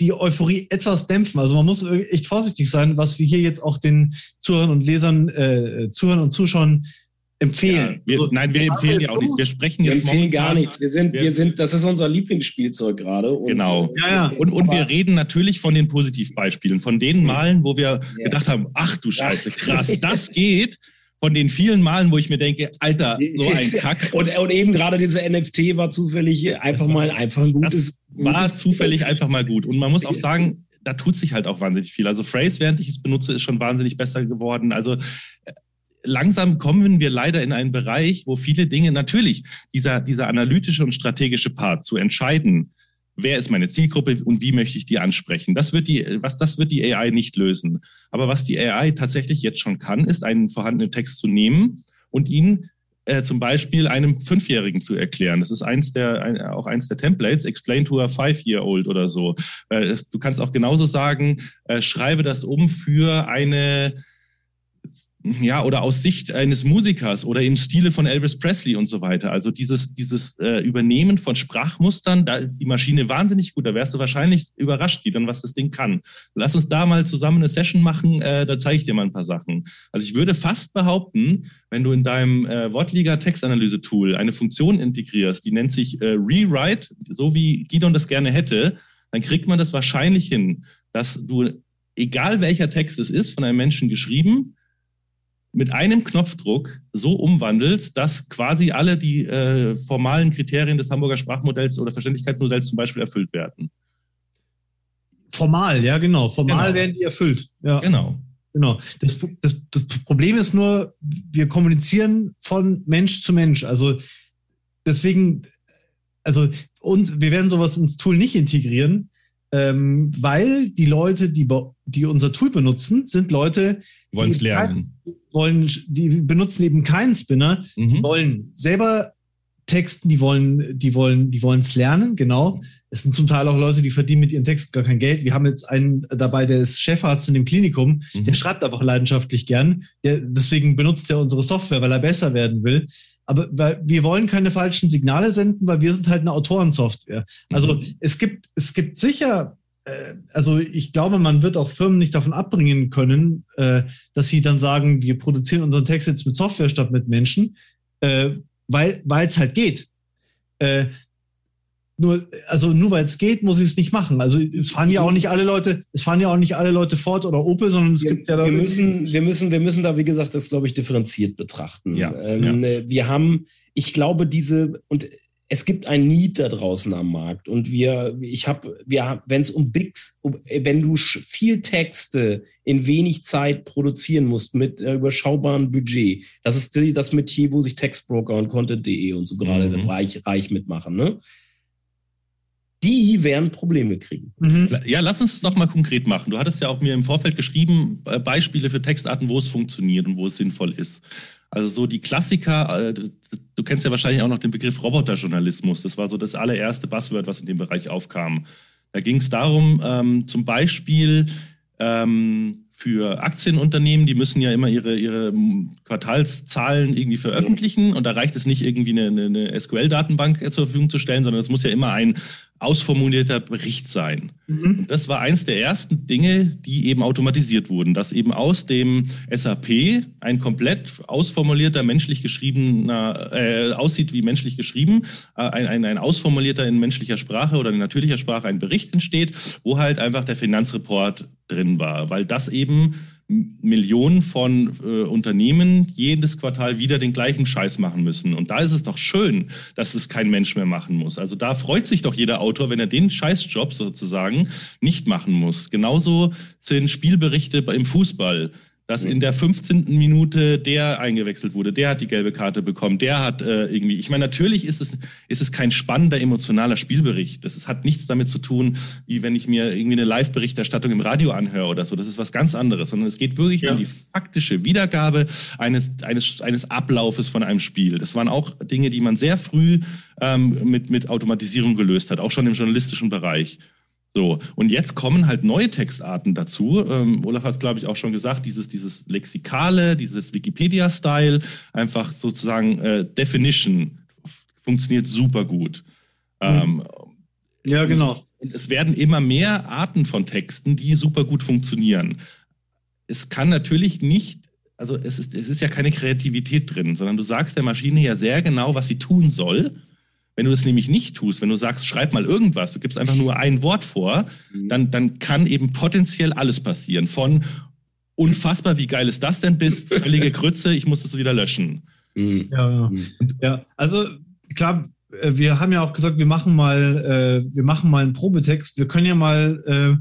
[SPEAKER 2] die Euphorie etwas dämpfen. Also man muss echt vorsichtig sein, was wir hier jetzt auch den Zuhörern und Lesern, äh, Zuhörern und Zuschauern
[SPEAKER 3] ja,
[SPEAKER 2] empfehlen.
[SPEAKER 3] wir,
[SPEAKER 2] also,
[SPEAKER 3] nein, wir empfehlen ja auch
[SPEAKER 2] so-
[SPEAKER 3] nichts. Wir sprechen
[SPEAKER 4] Wir
[SPEAKER 3] jetzt
[SPEAKER 4] empfehlen gar nichts. Wir sind, wir,
[SPEAKER 3] wir-
[SPEAKER 4] sind, das ist unser Lieblingsspielzeug gerade. und,
[SPEAKER 3] Genau.
[SPEAKER 4] äh,
[SPEAKER 2] Ja, ja.
[SPEAKER 3] Und, und wir reden natürlich von den Positivbeispielen, von den Malen, wo wir
[SPEAKER 4] Ja.
[SPEAKER 3] gedacht haben, ach du Scheiße, krass, das geht. Von den vielen Malen, wo ich mir denke, Alter, so ein Kack,
[SPEAKER 4] Und, und eben gerade diese NFT war zufällig einfach
[SPEAKER 3] war-
[SPEAKER 4] mal einfach ein gutes.
[SPEAKER 3] war
[SPEAKER 4] gutes
[SPEAKER 3] zufällig
[SPEAKER 4] Spiel.
[SPEAKER 3] einfach mal gut. Und man muss auch sagen, da tut sich halt auch wahnsinnig viel. Also Phrase, während ich es benutze, ist schon wahnsinnig besser geworden. Also äh, langsam kommen wir leider in einen Bereich, wo viele Dinge, natürlich, dieser, dieser analytische und strategische Part zu entscheiden, wer ist meine Zielgruppe und wie möchte ich die ansprechen. Das wird die, was, das wird die AI nicht lösen. Aber was die AI tatsächlich jetzt schon kann, ist einen vorhandenen Text zu nehmen und ihn äh, zum Beispiel einem Fünfjährigen zu erklären. Das ist eins der, ein, auch eins der Templates, explain to a five-year-old oder so. Äh, es, du kannst auch genauso sagen, äh, schreibe das um für eine ja, oder aus Sicht eines Musikers oder im Stile von Elvis Presley und so weiter. Also dieses, dieses äh, Übernehmen von Sprachmustern, da ist die Maschine wahnsinnig gut. Da wärst du wahrscheinlich überrascht, dann was das Ding kann. Lass uns da mal zusammen eine Session machen, äh, da zeige ich dir mal ein paar Sachen. Also ich würde fast behaupten, wenn du in deinem äh, Wortliga-Textanalyse-Tool eine Funktion integrierst, die nennt sich äh, Rewrite, so wie Gidon das gerne hätte, dann kriegt man das wahrscheinlich hin, dass du, egal welcher Text es ist, von einem Menschen geschrieben, mit einem Knopfdruck so umwandelst, dass quasi alle die äh, formalen Kriterien des Hamburger Sprachmodells oder Verständlichkeitsmodells zum Beispiel erfüllt werden.
[SPEAKER 2] Formal, ja, genau. Formal
[SPEAKER 3] Genau.
[SPEAKER 2] werden die erfüllt. Ja,
[SPEAKER 3] Genau.
[SPEAKER 2] Genau. Das, das, das Problem ist nur, wir kommunizieren von Mensch zu Mensch. Also deswegen, also, und wir werden sowas ins Tool nicht integrieren, ähm, weil die Leute, die, die unser Tool benutzen, sind Leute,
[SPEAKER 3] wollen es lernen.
[SPEAKER 2] Wollen, die benutzen eben keinen Spinner, mhm. die wollen selber texten, die wollen, die wollen, die wollen es lernen, genau. Es sind zum Teil auch Leute, die verdienen mit ihren Texten gar kein Geld. Wir haben jetzt einen dabei, der ist Chefarzt in dem Klinikum, mhm. der schreibt einfach leidenschaftlich gern. Der, deswegen benutzt er unsere Software, weil er besser werden will. Aber weil wir wollen keine falschen Signale senden, weil wir sind halt eine Autorensoftware. Also mhm. es gibt, es gibt sicher, also ich glaube, man wird auch Firmen nicht davon abbringen können, äh, dass sie dann sagen, wir produzieren unseren Text jetzt mit Software statt mit Menschen, äh, weil es halt geht. Äh, nur, also nur weil es geht, muss ich es nicht machen. Also es fahren ja auch nicht alle Leute, es fahren ja auch nicht alle Leute Ford oder Opel, sondern es
[SPEAKER 4] wir,
[SPEAKER 2] gibt ja
[SPEAKER 4] da. Wir müssen, wir müssen, wir müssen da, wie gesagt, das glaube ich differenziert betrachten.
[SPEAKER 3] Ja,
[SPEAKER 4] ähm, ja. Wir haben, ich glaube, diese und es gibt ein Need da draußen am Markt und wir, ich habe, wir, wenn es um Bigs, um, wenn du viel Texte in wenig Zeit produzieren musst mit äh, überschaubarem Budget, das ist das Metier, wo sich Textbroker und Content.de und so gerade mhm. reich, reich mitmachen, ne? Die werden Probleme kriegen.
[SPEAKER 3] Mhm. Ja, lass uns es doch mal konkret machen. Du hattest ja auch mir im Vorfeld geschrieben, äh, Beispiele für Textarten, wo es funktioniert und wo es sinnvoll ist. Also so die Klassiker, äh, du kennst ja wahrscheinlich auch noch den Begriff Roboterjournalismus. Das war so das allererste Buzzword, was in dem Bereich aufkam. Da ging es darum, ähm, zum Beispiel, ähm, für Aktienunternehmen, die müssen ja immer ihre, ihre Quartalszahlen irgendwie veröffentlichen und da reicht es nicht irgendwie eine, eine SQL-Datenbank zur Verfügung zu stellen, sondern es muss ja immer ein ausformulierter Bericht sein. Mhm. Und das war eins der ersten Dinge, die eben automatisiert wurden, dass eben aus dem SAP ein komplett ausformulierter, menschlich geschriebener, äh, aussieht wie menschlich geschrieben, äh, ein, ein, ein ausformulierter in menschlicher Sprache oder in natürlicher Sprache ein Bericht entsteht, wo halt einfach der Finanzreport drin war, weil das eben Millionen von äh, Unternehmen jedes Quartal wieder den gleichen Scheiß machen müssen. Und da ist es doch schön, dass es kein Mensch mehr machen muss. Also da freut sich doch jeder Autor, wenn er den Scheißjob sozusagen nicht machen muss. Genauso sind Spielberichte im Fußball dass in der 15. Minute der eingewechselt wurde, der hat die gelbe Karte bekommen, der hat äh, irgendwie, ich meine, natürlich ist es, ist es kein spannender, emotionaler Spielbericht. Das ist, hat nichts damit zu tun, wie wenn ich mir irgendwie eine Live-Berichterstattung im Radio anhöre oder so. Das ist was ganz anderes, sondern es geht wirklich ja. um die faktische Wiedergabe eines, eines, eines Ablaufes von einem Spiel. Das waren auch Dinge, die man sehr früh ähm, mit, mit Automatisierung gelöst hat, auch schon im journalistischen Bereich. So, und jetzt kommen halt neue Textarten dazu. Ähm, Olaf hat es, glaube ich, auch schon gesagt, dieses, dieses Lexikale, dieses Wikipedia-Style, einfach sozusagen äh, Definition funktioniert super gut.
[SPEAKER 2] Ähm, ja, genau.
[SPEAKER 3] Es werden immer mehr Arten von Texten, die super gut funktionieren. Es kann natürlich nicht, also es ist, es ist ja keine Kreativität drin, sondern du sagst der Maschine ja sehr genau, was sie tun soll. Wenn du das nämlich nicht tust, wenn du sagst, schreib mal irgendwas, du gibst einfach nur ein Wort vor, mhm. dann, dann kann eben potenziell alles passieren. Von unfassbar, wie geil ist das denn bis völlige Grütze, ich muss das wieder löschen.
[SPEAKER 2] Mhm. Ja, ja, also klar, äh, wir haben ja auch gesagt, wir machen mal, äh, wir machen mal einen Probetext. Wir können ja mal, äh,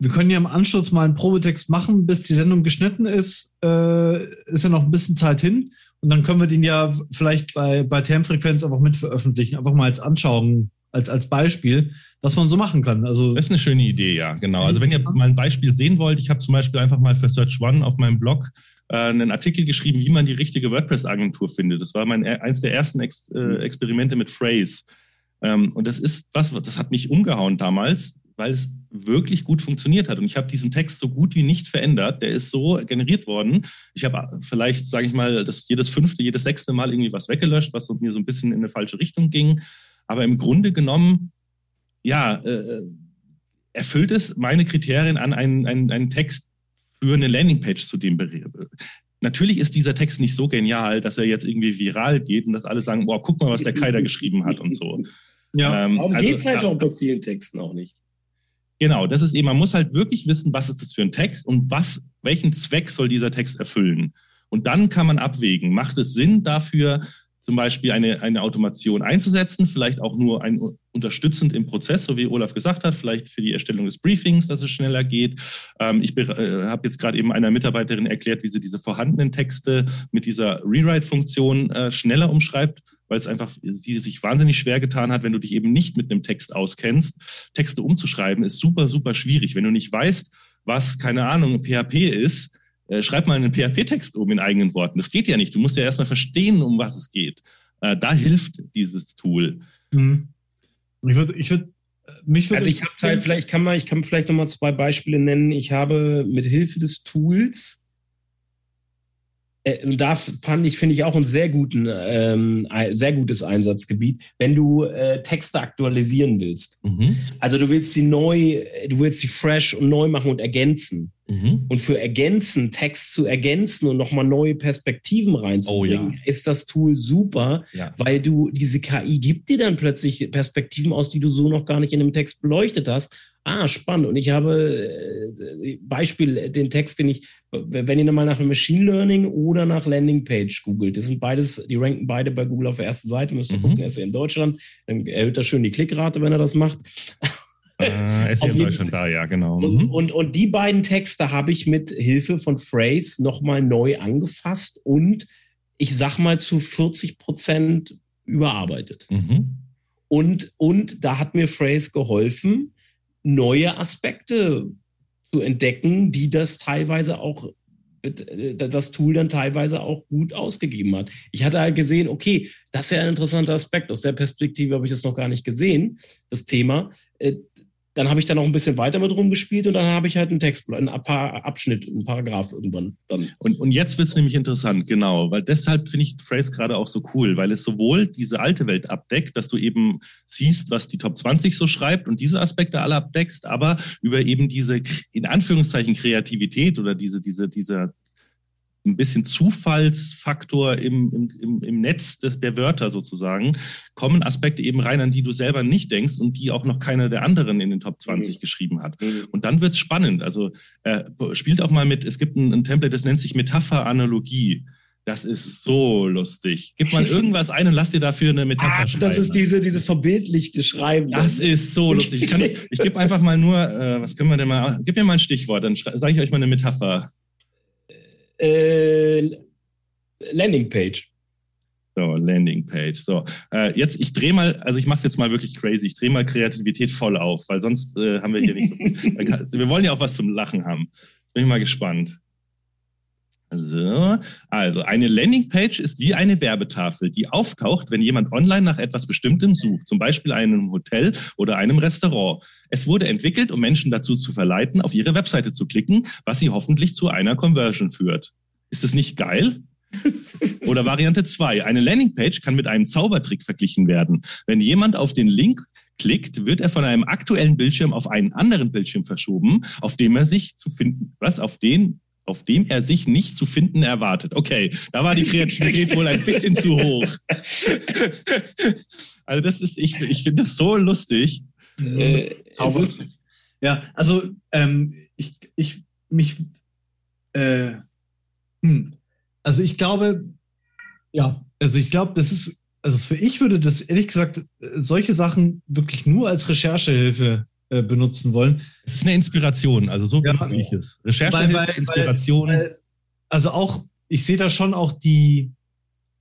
[SPEAKER 2] wir können ja im Anschluss mal einen Probetext machen, bis die Sendung geschnitten ist. Äh, ist ja noch ein bisschen Zeit hin. Und dann können wir den ja vielleicht bei, bei Termfrequenz einfach mit veröffentlichen, einfach mal als Anschauung, als, als Beispiel, was man so machen kann. Also,
[SPEAKER 3] das ist eine schöne Idee, ja, genau. Also wenn ihr mal ein Beispiel sehen wollt, ich habe zum Beispiel einfach mal für Search One auf meinem Blog äh, einen Artikel geschrieben, wie man die richtige WordPress-Agentur findet. Das war mein eins der ersten Ex äh, Experimente mit Phrase. Ähm, und das ist was, das hat mich umgehauen damals, weil es wirklich gut funktioniert hat. Und ich habe diesen Text so gut wie nicht verändert. Der ist so generiert worden. Ich habe vielleicht, sage ich mal, das jedes fünfte, jedes sechste Mal irgendwie was weggelöscht, was mir so ein bisschen in eine falsche Richtung ging. Aber im Grunde genommen, ja, äh, erfüllt es meine Kriterien an, einen, einen, einen Text für eine Landingpage zu dem Natürlich ist dieser Text nicht so genial, dass er jetzt irgendwie viral geht und dass alle sagen, boah, guck mal, was der Kai da geschrieben hat und so.
[SPEAKER 4] Ja, ähm, Warum also, geht es halt auch bei vielen Texten auch nicht?
[SPEAKER 3] Genau, das ist eben, man muss halt wirklich wissen, was ist das für ein Text und was, welchen Zweck soll dieser Text erfüllen. Und dann kann man abwägen, macht es Sinn dafür, zum Beispiel eine, eine Automation einzusetzen, vielleicht auch nur ein unterstützend im Prozess, so wie Olaf gesagt hat, vielleicht für die Erstellung des Briefings, dass es schneller geht. Ähm, ich äh, habe jetzt gerade eben einer Mitarbeiterin erklärt, wie sie diese vorhandenen Texte mit dieser Rewrite-Funktion äh, schneller umschreibt weil es einfach sie sich wahnsinnig schwer getan hat, wenn du dich eben nicht mit einem Text auskennst. Texte umzuschreiben ist super, super schwierig. Wenn du nicht weißt, was, keine Ahnung, PHP ist, äh, schreib mal einen PHP-Text um in eigenen Worten. Das geht ja nicht. Du musst ja erstmal verstehen, um was es geht. Äh, da hilft dieses Tool. Mhm.
[SPEAKER 2] Ich würde, ich würde, mich würde.
[SPEAKER 4] Also ich habe halt, vielleicht kann man, ich kann vielleicht nochmal zwei Beispiele nennen. Ich habe mit Hilfe des Tools äh, da fand ich, finde ich auch ein sehr guten, ähm, sehr gutes Einsatzgebiet, wenn du äh, Texte aktualisieren willst. Mhm. Also du willst sie neu, du willst sie fresh und neu machen und ergänzen. Mhm. Und für ergänzen, Text zu ergänzen und nochmal neue Perspektiven reinzubringen, oh, ja. ist das Tool super, ja. weil du diese KI gibt dir dann plötzlich Perspektiven aus, die du so noch gar nicht in dem Text beleuchtet hast. Ah, spannend. Und ich habe äh, Beispiel, den Text, den ich, wenn ihr mal nach Machine Learning oder nach Landingpage googelt, das sind beides, die ranken beide bei Google auf der ersten Seite, müsst ihr mhm. gucken, er ist ja in Deutschland, dann erhöht er schön die Klickrate, wenn er das macht.
[SPEAKER 3] Äh, ist ja in Deutschland da, ja, genau.
[SPEAKER 4] Und, mhm. und, und, die beiden Texte habe ich mit Hilfe von Phrase nochmal neu angefasst und ich sag mal zu 40 Prozent überarbeitet. Mhm. Und, und da hat mir Phrase geholfen, neue Aspekte zu entdecken, die das teilweise auch das Tool dann teilweise auch gut ausgegeben hat. Ich hatte halt gesehen, okay, das ist ja ein interessanter Aspekt. Aus der Perspektive habe ich das noch gar nicht gesehen, das Thema. Dann habe ich da noch ein bisschen weiter mit rumgespielt und dann habe ich halt einen Text, paar Abschnitt, einen Paragraph irgendwann. Dann.
[SPEAKER 3] Und, und jetzt wird es nämlich interessant, genau, weil deshalb finde ich Phrase gerade auch so cool, weil es sowohl diese alte Welt abdeckt, dass du eben siehst, was die Top 20 so schreibt und diese Aspekte alle abdeckst, aber über eben diese in Anführungszeichen Kreativität oder diese, diese, diese ein bisschen Zufallsfaktor im, im, im Netz des, der Wörter sozusagen, kommen Aspekte eben rein, an die du selber nicht denkst und die auch noch keiner der anderen in den Top 20 mhm. geschrieben hat. Mhm. Und dann wird es spannend. Also äh, spielt auch mal mit, es gibt ein, ein Template, das nennt sich Metapher-Analogie. Das ist so lustig. Gib mal irgendwas ein und lass dir dafür eine Metapher ah, schreiben.
[SPEAKER 4] Das ist diese, diese verbildlichte Schreiben.
[SPEAKER 3] Das ist so lustig. Ich, ich gebe einfach mal nur, äh, was können wir denn mal, gib mir mal ein Stichwort, dann sage ich euch mal eine Metapher
[SPEAKER 4] äh, Landingpage.
[SPEAKER 3] So, Landingpage. So, äh, jetzt, ich drehe mal, also ich mache es jetzt mal wirklich crazy. Ich drehe mal Kreativität voll auf, weil sonst äh, haben wir hier nicht so viel. wir wollen ja auch was zum Lachen haben. Bin ich mal gespannt. So, also eine Landingpage ist wie eine Werbetafel, die auftaucht, wenn jemand online nach etwas Bestimmtem sucht, zum Beispiel einem Hotel oder einem Restaurant. Es wurde entwickelt, um Menschen dazu zu verleiten, auf ihre Webseite zu klicken, was sie hoffentlich zu einer Conversion führt. Ist das nicht geil? Oder Variante 2. Eine Landingpage kann mit einem Zaubertrick verglichen werden. Wenn jemand auf den Link klickt, wird er von einem aktuellen Bildschirm auf einen anderen Bildschirm verschoben, auf dem er sich zu finden, was auf den auf dem er sich nicht zu finden erwartet. Okay, da war die Kreativität wohl ein bisschen zu hoch. also das ist, ich, ich finde das so lustig. Äh,
[SPEAKER 2] ist, ja, also ähm, ich, ich mich, äh, hm, also ich glaube, ja, also ich glaube, das ist, also für ich würde das ehrlich gesagt solche Sachen wirklich nur als Recherchehilfe äh, benutzen wollen.
[SPEAKER 3] Es ist eine Inspiration, also so benutze ja, ich es.
[SPEAKER 2] Recherche, weil, weil, Inspiration. Weil, also auch, ich sehe da schon auch die,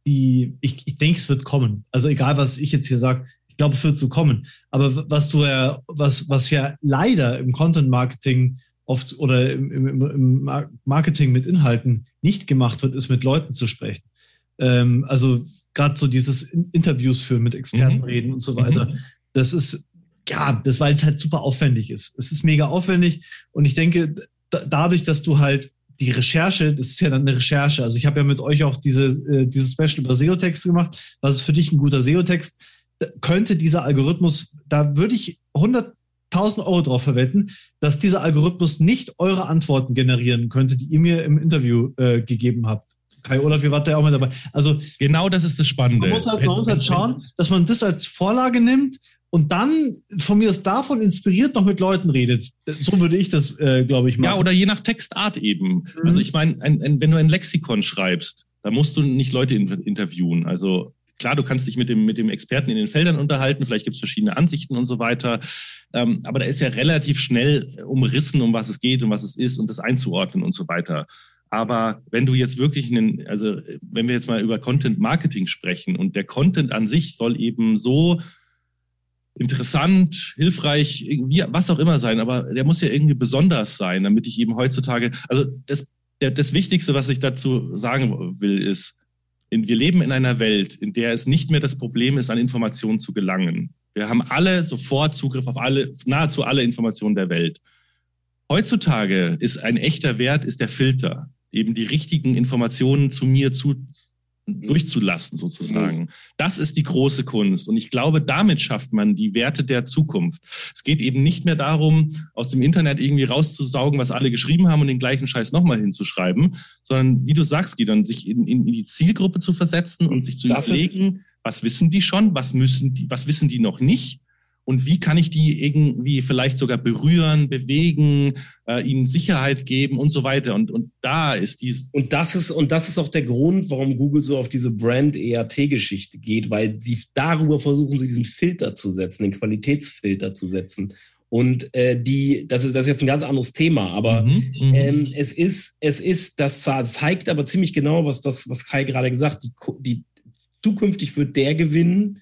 [SPEAKER 2] die, ich, ich denke, es wird kommen. Also egal, was ich jetzt hier sage, ich glaube, es wird so kommen. Aber was du ja, was, was ja leider im Content Marketing oft oder im, im, im Marketing mit Inhalten nicht gemacht wird, ist mit Leuten zu sprechen. Ähm, also gerade so dieses Interviews führen, mit Experten mhm. reden und so weiter. Mhm. Das ist ja, das, weil es halt super aufwendig ist. Es ist mega aufwendig und ich denke, dadurch, dass du halt die Recherche, das ist ja dann eine Recherche. Also ich habe ja mit euch auch diese, äh, dieses Special über SEO-Texte gemacht. Was ist für dich ein guter SEO-Text? Könnte dieser Algorithmus, da würde ich 100.000 Euro drauf verwenden, dass dieser Algorithmus nicht eure Antworten generieren könnte, die ihr mir im Interview äh, gegeben habt. Kai Olaf, ihr wart ja auch mit dabei. Also
[SPEAKER 3] genau das ist das Spannende.
[SPEAKER 2] Man muss halt, man muss halt schauen, dass man das als Vorlage nimmt und dann von mir aus davon inspiriert noch mit Leuten redet. So würde ich das, äh, glaube ich,
[SPEAKER 3] machen. Ja, oder je nach Textart eben. Mhm. Also ich meine, wenn du ein Lexikon schreibst, da musst du nicht Leute interviewen. Also klar, du kannst dich mit dem, mit dem Experten in den Feldern unterhalten, vielleicht gibt es verschiedene Ansichten und so weiter. Ähm, aber da ist ja relativ schnell umrissen, um was es geht und was es ist und das einzuordnen und so weiter. Aber wenn du jetzt wirklich einen, also wenn wir jetzt mal über Content Marketing sprechen und der Content an sich soll eben so interessant, hilfreich, irgendwie, was auch immer sein, aber der muss ja irgendwie besonders sein, damit ich eben heutzutage, also das, der, das Wichtigste, was ich dazu sagen will, ist, wir leben in einer Welt, in der es nicht mehr das Problem ist, an Informationen zu gelangen. Wir haben alle sofort Zugriff auf alle, nahezu alle Informationen der Welt. Heutzutage ist ein echter Wert, ist der Filter, eben die richtigen Informationen zu mir zu, durchzulassen, sozusagen. Mhm. Das ist die große Kunst. Und ich glaube, damit schafft man die Werte der Zukunft. Es geht eben nicht mehr darum, aus dem Internet irgendwie rauszusaugen, was alle geschrieben haben und den gleichen Scheiß nochmal hinzuschreiben, sondern, wie du sagst, Gideon, sich in, in die Zielgruppe zu versetzen und sich zu das überlegen, was wissen die schon, was müssen die, was wissen die noch nicht und wie kann ich die irgendwie vielleicht sogar berühren, bewegen, äh, ihnen Sicherheit geben und so weiter. Und, und da ist dies.
[SPEAKER 4] Und das ist, und das ist auch der Grund, warum Google so auf diese Brand-EAT-Geschichte geht, weil sie darüber versuchen, sie diesen Filter zu setzen, den Qualitätsfilter zu setzen. Und äh, die, das ist, das ist jetzt ein ganz anderes Thema, aber mhm, mhm. ähm, es ist, es ist, das zeigt aber ziemlich genau, was das, was Kai gerade gesagt, die, die zukünftig wird der gewinnen,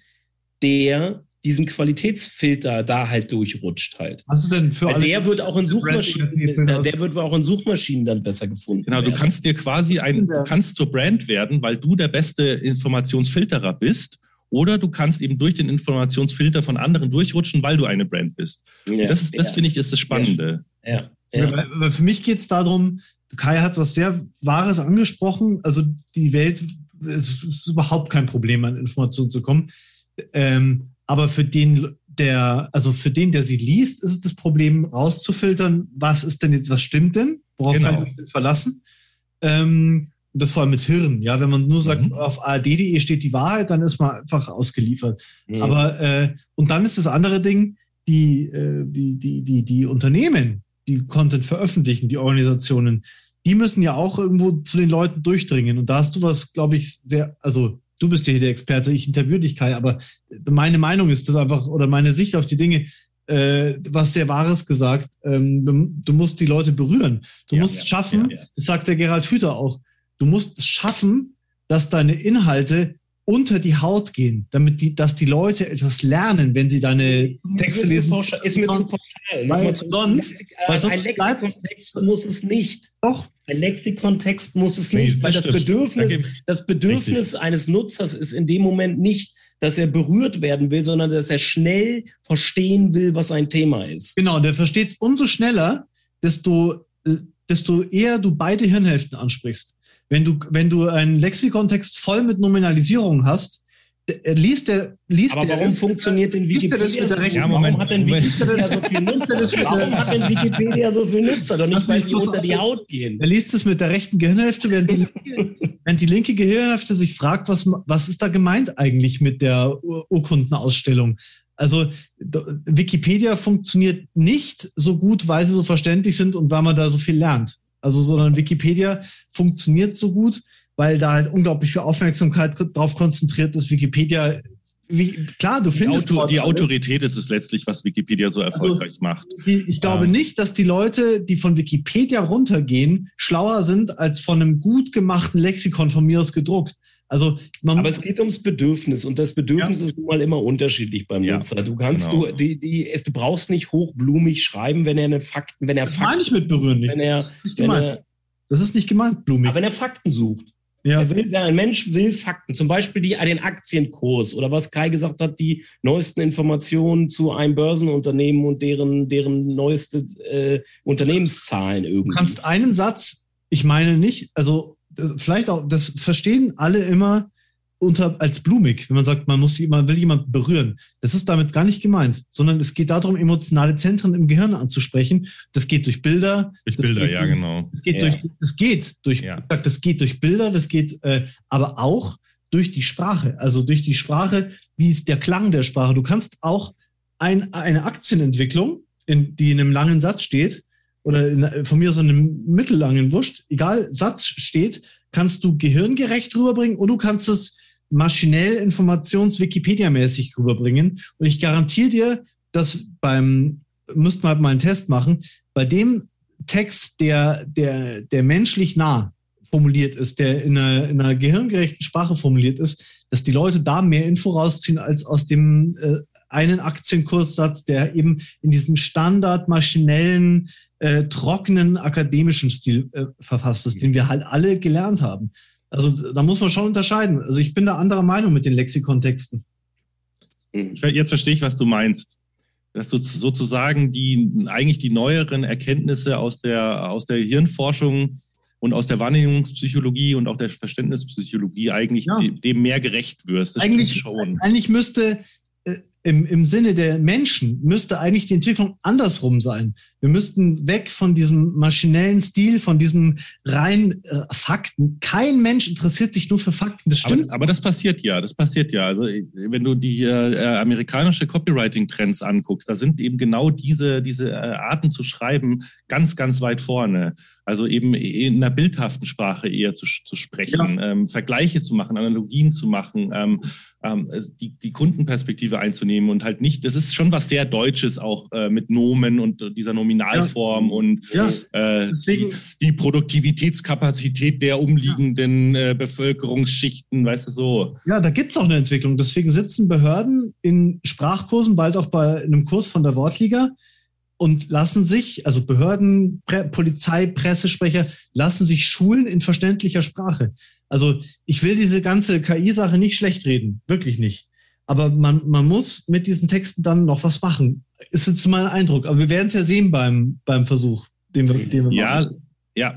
[SPEAKER 4] der diesen Qualitätsfilter da halt durchrutscht halt.
[SPEAKER 2] Was ist denn für
[SPEAKER 4] alle der wird auch in Suchmaschinen, der, der, wird auch in Suchmaschinen dann besser gefunden.
[SPEAKER 3] Genau, werden. du kannst dir quasi ein, du kannst zur Brand werden, weil du der beste Informationsfilterer bist. Oder du kannst eben durch den Informationsfilter von anderen durchrutschen, weil du eine Brand bist. Ja, das das ja. finde ich ist das Spannende.
[SPEAKER 2] Ja, ja. Weil, weil für mich geht es darum, Kai hat was sehr Wahres angesprochen. Also die Welt, es ist überhaupt kein Problem, an Informationen zu kommen. Ähm, aber für den, der, also für den, der sie liest, ist es das Problem, rauszufiltern, was ist denn jetzt, was stimmt denn? Worauf genau. kann ich mich denn verlassen? Ähm, das vor allem mit Hirn, ja. Wenn man nur sagt, mhm. auf ard.de steht die Wahrheit, dann ist man einfach ausgeliefert. Mhm. Aber äh, und dann ist das andere Ding, die, äh, die, die, die, die Unternehmen, die Content veröffentlichen, die Organisationen, die müssen ja auch irgendwo zu den Leuten durchdringen. Und da hast du was, glaube ich, sehr, also du bist ja hier der Experte, ich interviewe dich, Kai, aber meine Meinung ist das einfach, oder meine Sicht auf die Dinge, äh, was sehr Wahres gesagt, ähm, du musst die Leute berühren. Du ja, musst ja, schaffen, ja, das sagt der Gerald Hüther auch, du musst schaffen, dass deine Inhalte unter die Haut gehen, damit die, dass die Leute etwas lernen, wenn sie deine Texte lesen.
[SPEAKER 4] Ist mir zu pauschal.
[SPEAKER 2] Weil sonst, weil sonst
[SPEAKER 4] ein Lexikon-Text muss es nicht.
[SPEAKER 2] Doch.
[SPEAKER 4] Ein Lexikon-Text muss es nicht, weil das Bedürfnis, das Bedürfnis eines Nutzers ist in dem Moment nicht, dass er berührt werden will, sondern dass er schnell verstehen will, was ein Thema ist.
[SPEAKER 2] Genau, der versteht es umso schneller, desto, desto eher du beide Hirnhälften ansprichst. Wenn du, wenn du einen Lexikontext voll mit Nominalisierung hast, liest der, liest
[SPEAKER 4] Aber warum
[SPEAKER 2] der,
[SPEAKER 4] funktioniert denn Wikipedia?
[SPEAKER 2] Das mit der rechten,
[SPEAKER 4] ja, Moment, warum hat denn Wikipedia so viel Nutzer? warum hat denn Wikipedia so viel Nutzer? Doch nicht, weil sie unter die Haut gehen.
[SPEAKER 2] Er liest es mit der rechten Gehirnhälfte, während die, während die linke Gehirnhälfte sich fragt, was, was ist da gemeint eigentlich mit der Urkundenausstellung? Also Wikipedia funktioniert nicht so gut, weil sie so verständlich sind und weil man da so viel lernt. Also, sondern Wikipedia funktioniert so gut, weil da halt unglaublich viel Aufmerksamkeit drauf konzentriert ist. Wikipedia, wie, klar, du
[SPEAKER 3] die
[SPEAKER 2] findest.
[SPEAKER 3] Auto, die Autorität ist es letztlich, was Wikipedia so also, erfolgreich also, macht.
[SPEAKER 2] Die, ich glaube ähm. nicht, dass die Leute, die von Wikipedia runtergehen, schlauer sind als von einem gut gemachten Lexikon von mir aus gedruckt. Also
[SPEAKER 4] Aber es geht ums Bedürfnis und das Bedürfnis ja. ist nun mal immer unterschiedlich beim ja, Nutzer. Du kannst genau. du, die, die, es, du brauchst nicht hochblumig schreiben, wenn er eine Fakten, wenn er
[SPEAKER 2] das
[SPEAKER 4] Fakten.
[SPEAKER 2] meine ich mit berühren nicht.
[SPEAKER 4] Wenn er,
[SPEAKER 2] das, ist nicht gemeint. Er, das ist nicht gemeint, blumig.
[SPEAKER 4] Aber wenn er Fakten sucht. Ja. Will, ein Mensch will Fakten, zum Beispiel die, den Aktienkurs oder was Kai gesagt hat, die neuesten Informationen zu einem Börsenunternehmen und deren, deren neueste äh, Unternehmenszahlen irgendwie.
[SPEAKER 2] Du kannst einen Satz, ich meine nicht, also vielleicht auch, das verstehen alle immer unter, als blumig, wenn man sagt, man muss man will jemanden berühren. Das ist damit gar nicht gemeint, sondern es geht darum, emotionale Zentren im Gehirn anzusprechen. Das geht durch Bilder.
[SPEAKER 3] Durch Bilder, ja, genau.
[SPEAKER 2] Es geht
[SPEAKER 3] ja.
[SPEAKER 2] durch, es geht durch, ja. das geht durch Bilder, das geht, äh, aber auch durch die Sprache. Also durch die Sprache, wie ist der Klang der Sprache. Du kannst auch ein, eine Aktienentwicklung, in, die in einem langen Satz steht, oder in, von mir aus einem mittellangen Wurscht, egal, Satz steht, kannst du gehirngerecht rüberbringen und du kannst es maschinell Informations-Wikipedia-mäßig rüberbringen. Und ich garantiere dir, dass beim, müssten wir halt mal einen Test machen, bei dem Text, der, der, der menschlich nah formuliert ist, der in einer, in einer gehirngerechten Sprache formuliert ist, dass die Leute da mehr Info rausziehen als aus dem äh, einen Aktienkurssatz, der eben in diesem standard maschinellen, äh, trockenen akademischen Stil äh, verfasst ist, den wir halt alle gelernt haben. Also da muss man schon unterscheiden. Also ich bin da anderer Meinung mit den Lexikontexten.
[SPEAKER 3] Jetzt verstehe ich, was du meinst. Dass sozusagen die eigentlich die neueren Erkenntnisse aus der, aus der Hirnforschung und aus der Wahrnehmungspsychologie und auch der Verständnispsychologie eigentlich ja. dem mehr gerecht wirst.
[SPEAKER 2] Das eigentlich, schon. eigentlich müsste im, im Sinne der Menschen müsste eigentlich die Entwicklung andersrum sein. Wir müssten weg von diesem maschinellen Stil, von diesem rein äh, Fakten. Kein Mensch interessiert sich nur für Fakten.
[SPEAKER 3] Das stimmt. Aber, aber das passiert ja. Das passiert ja. Also wenn du die äh, amerikanische Copywriting-Trends anguckst, da sind eben genau diese, diese äh, Arten zu schreiben ganz, ganz weit vorne. Also eben in einer bildhaften Sprache eher zu, zu sprechen, ja. ähm, Vergleiche zu machen, Analogien zu machen, ähm, ähm, die, die Kundenperspektive einzunehmen und halt nicht, das ist schon was sehr Deutsches auch äh, mit Nomen und dieser Nominalform ja. und ja. Äh, die, die, Produktivitätskapazität der umliegenden äh, Bevölkerungsschichten, weißt du so.
[SPEAKER 2] Ja, da gibt es auch eine Entwicklung. Deswegen sitzen Behörden in Sprachkursen, bald auch bei einem Kurs von der Wortliga, und lassen sich, also Behörden, Pre Polizei, Pressesprecher, lassen sich schulen in verständlicher Sprache. Also ich will diese ganze KI-Sache nicht schlecht reden, wirklich nicht. Aber man, man muss mit diesen Texten dann noch was machen. Ist jetzt mein Eindruck. Aber wir werden es ja sehen beim, beim Versuch,
[SPEAKER 3] den wir, den wir machen. Ja,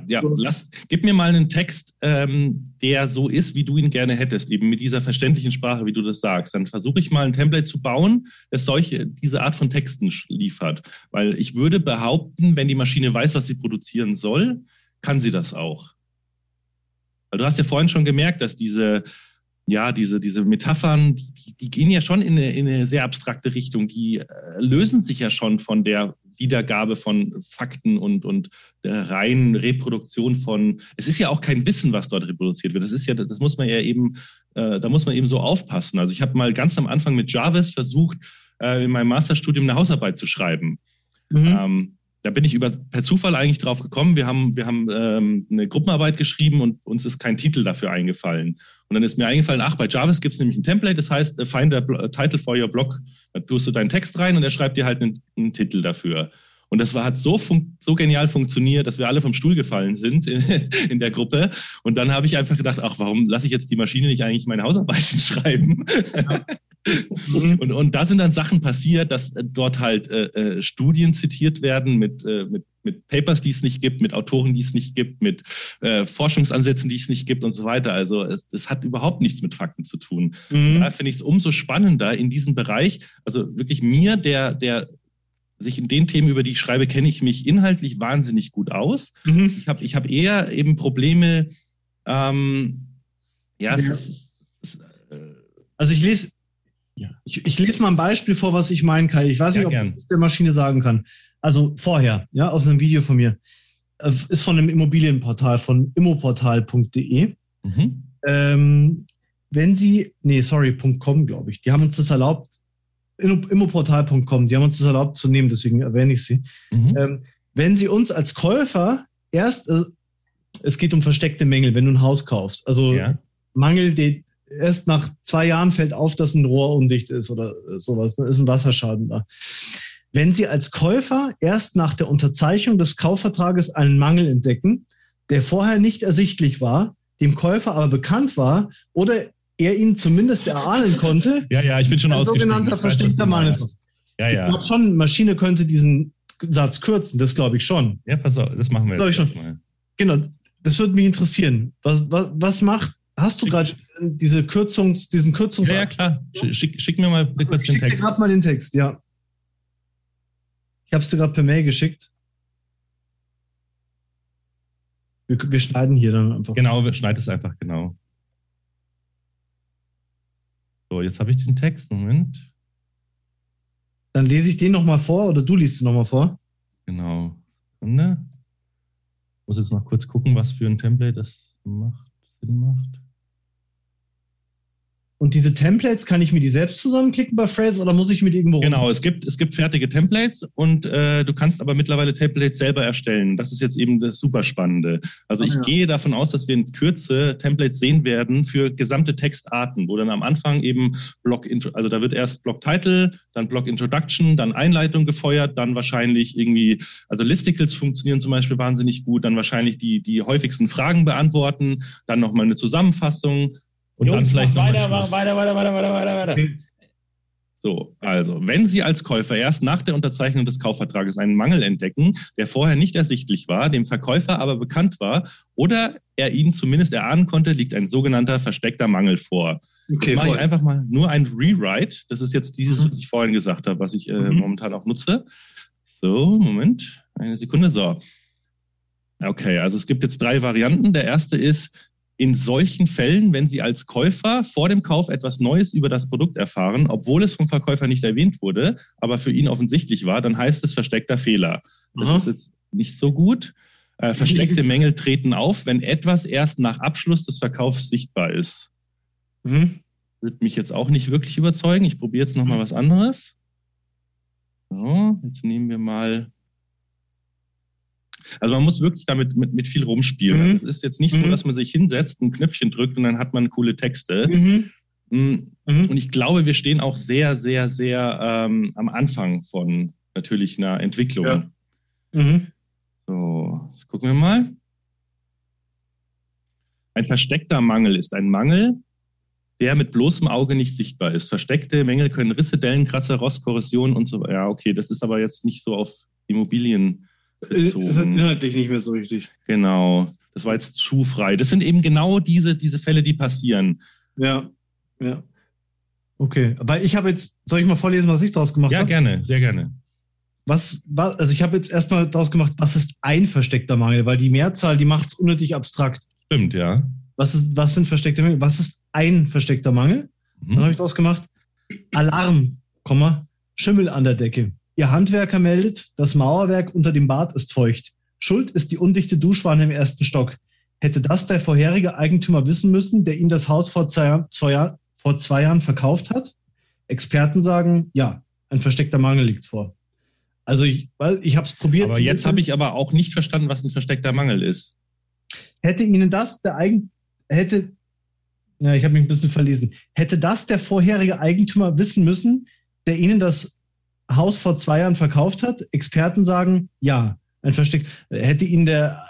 [SPEAKER 3] ja. Lass, gib mir mal einen Text, ähm, der so ist, wie du ihn gerne hättest, eben mit dieser verständlichen Sprache, wie du das sagst. Dann versuche ich mal ein Template zu bauen, das solche, diese Art von Texten liefert. Weil ich würde behaupten, wenn die Maschine weiß, was sie produzieren soll, kann sie das auch. Weil du hast ja vorhin schon gemerkt, dass diese, ja, diese, diese Metaphern, die, die gehen ja schon in eine, in eine sehr abstrakte Richtung. Die äh, lösen sich ja schon von der Wiedergabe von Fakten und, und der reinen Reproduktion von, es ist ja auch kein Wissen, was dort reproduziert wird. Das ist ja, das muss man ja eben, äh, da muss man eben so aufpassen. Also ich habe mal ganz am Anfang mit Jarvis versucht, äh, in meinem Masterstudium eine Hausarbeit zu schreiben. Mhm. Ähm, da bin ich über, per Zufall eigentlich drauf gekommen. Wir haben, wir haben ähm, eine Gruppenarbeit geschrieben und uns ist kein Titel dafür eingefallen. Und dann ist mir eingefallen, ach, bei Jarvis gibt es nämlich ein Template, das heißt, äh, find a title for your blog. Da tust du deinen Text rein und er schreibt dir halt einen, einen Titel dafür. Und das war, hat so, so genial funktioniert, dass wir alle vom Stuhl gefallen sind in, in der Gruppe. Und dann habe ich einfach gedacht, ach, warum lasse ich jetzt die Maschine nicht eigentlich meine Hausarbeiten schreiben? Ja. und, und da sind dann Sachen passiert, dass dort halt äh, äh, Studien zitiert werden mit, äh, mit, mit Papers, die es nicht gibt, mit Autoren, die es nicht gibt, mit äh, Forschungsansätzen, die es nicht gibt und so weiter. Also es, es hat überhaupt nichts mit Fakten zu tun. Mhm. Da finde ich es umso spannender in diesem Bereich, also wirklich mir, der, der sich in den Themen, über die ich schreibe, kenne ich mich inhaltlich wahnsinnig gut aus. Mhm. Ich habe ich hab eher eben Probleme, ähm, ja, ja. Es ist,
[SPEAKER 2] es, äh, also ich lese, ja. ich, ich, lese mal ein Beispiel vor, was ich meinen kann. Ich weiß nicht, ja, ob ich das der Maschine sagen kann. Also vorher, ja, aus einem Video von mir. Äh, ist von einem Immobilienportal, von immoportal.de. Mhm. Ähm, wenn Sie, nee, sorry, .com, glaube ich. Die haben uns das erlaubt, immoportal.com, die haben uns das erlaubt zu nehmen, deswegen erwähne ich sie. Mhm. Ähm, wenn sie uns als Käufer erst, äh, es geht um versteckte Mängel, wenn du ein Haus kaufst, also ja. Mangel, die, erst nach zwei Jahren fällt auf, dass ein Rohr undicht ist oder sowas, da ist ein Wasserschaden da. Wenn Sie als Käufer erst nach der Unterzeichnung des Kaufvertrages einen Mangel entdecken, der vorher nicht ersichtlich war, dem Käufer aber bekannt war oder er ihn zumindest erahnen konnte.
[SPEAKER 3] ja, ja, ich bin schon
[SPEAKER 2] ein sogenannter versteckter Mangel. Ja, ja. Ich glaube schon, Maschine könnte diesen Satz kürzen, das glaube ich schon.
[SPEAKER 3] Ja, pass auf, das machen wir
[SPEAKER 2] jetzt. Ich schon. Genau, das würde mich interessieren. Was, was, was macht, hast du gerade diese Kürzungs, diesen Kürzungs...
[SPEAKER 3] Ja, ja, klar. Schick, schick mir mal
[SPEAKER 2] kurz den Text. Schick gerade mal den Text, ja. Ich habe es dir gerade per Mail geschickt. Wir, wir, schneiden hier dann einfach.
[SPEAKER 3] Genau, wir schneiden es einfach, genau. So, jetzt habe ich den Text. Moment.
[SPEAKER 2] Dann lese ich den nochmal vor oder du liest ihn nochmal vor.
[SPEAKER 3] Genau. Sekunde. Ich muss jetzt noch kurz gucken, was für ein Template das macht, Sinn macht.
[SPEAKER 2] Und diese Templates, kann ich mir die selbst zusammenklicken bei Phrase oder muss ich mit irgendwo
[SPEAKER 3] Genau, es gibt, es gibt fertige Templates und äh, du kannst aber mittlerweile Templates selber erstellen. Das ist jetzt eben das super Spannende. Also ich ah, ja. gehe davon aus, dass wir in Kürze Templates sehen werden für gesamte Textarten, wo dann am Anfang eben Block, also da wird erst Block Title, dann Block Introduction, dann Einleitung gefeuert, dann wahrscheinlich irgendwie, also Listicles funktionieren zum Beispiel wahnsinnig gut, dann wahrscheinlich die, die häufigsten Fragen beantworten, dann nochmal eine Zusammenfassung und Jungs, dann vielleicht noch weiter, weiter, weiter, weiter, weiter, weiter, weiter. So, also, wenn Sie als Käufer erst nach der Unterzeichnung des Kaufvertrages einen Mangel entdecken, der vorher nicht ersichtlich war, dem Verkäufer aber bekannt war oder er ihn zumindest erahnen konnte, liegt ein sogenannter versteckter Mangel vor. Okay, mache ich einfach mal nur ein Rewrite. Das ist jetzt dieses, was ich vorhin gesagt habe, was ich äh, mhm. momentan auch nutze. So, Moment, eine Sekunde. So. Okay, also es gibt jetzt drei Varianten. Der erste ist, in solchen Fällen, wenn Sie als Käufer vor dem Kauf etwas Neues über das Produkt erfahren, obwohl es vom Verkäufer nicht erwähnt wurde, aber für ihn offensichtlich war, dann heißt es versteckter Fehler. Das Aha. ist jetzt nicht so gut. Äh, versteckte Mängel treten auf, wenn etwas erst nach Abschluss des Verkaufs sichtbar ist. Mhm. Wird mich jetzt auch nicht wirklich überzeugen. Ich probiere jetzt nochmal was anderes. So, jetzt nehmen wir mal also man muss wirklich damit mit, mit viel rumspielen. Mhm. Also es ist jetzt nicht mhm. so, dass man sich hinsetzt, ein Knöpfchen drückt und dann hat man coole Texte. Mhm. Mm, mhm. Und ich glaube, wir stehen auch sehr, sehr, sehr ähm, am Anfang von natürlich einer Entwicklung. Ja. Mhm. So, gucken wir mal. Ein versteckter Mangel ist ein Mangel, der mit bloßem Auge nicht sichtbar ist. Versteckte Mängel können Risse, Dellen, Kratzer, Rost, Korrosion und so. Ja, okay, das ist aber jetzt nicht so auf Immobilien
[SPEAKER 2] bezogen. Das ist inhaltlich nicht mehr so richtig.
[SPEAKER 3] Genau. Das war jetzt zu frei. Das sind eben genau diese, diese Fälle, die passieren.
[SPEAKER 2] Ja, ja. Okay, weil ich habe jetzt, soll ich mal vorlesen, was ich daraus gemacht
[SPEAKER 3] habe? Ja, gerne, sehr gerne.
[SPEAKER 2] Was, was, also ich habe jetzt erstmal daraus gemacht, was ist ein versteckter Mangel, weil die Mehrzahl, die macht es unnötig abstrakt.
[SPEAKER 3] Stimmt, ja.
[SPEAKER 2] Was, ist, was sind versteckte Mängel? Was ist ein versteckter Mangel? Mhm. Dann habe ich daraus gemacht, Alarm, Schimmel an der Decke. Ihr Handwerker meldet, das Mauerwerk unter dem Bad ist feucht. Schuld ist die undichte Duschwanne im ersten Stock. Hätte das der vorherige Eigentümer wissen müssen, der ihm das Haus vor zwei, zwei, vor zwei Jahren verkauft hat? Experten sagen, ja, ein versteckter Mangel liegt vor. Also ich, ich habe es probiert.
[SPEAKER 3] Aber jetzt habe ich aber auch nicht verstanden, was ein versteckter Mangel ist.
[SPEAKER 2] Hätte Ihnen das der Eigen hätte ja, ich habe mich ein bisschen verlesen. Hätte das der vorherige Eigentümer wissen müssen, der Ihnen das Haus vor zwei Jahren verkauft hat. Experten sagen, ja, ein Versteck. Hätte ihn der,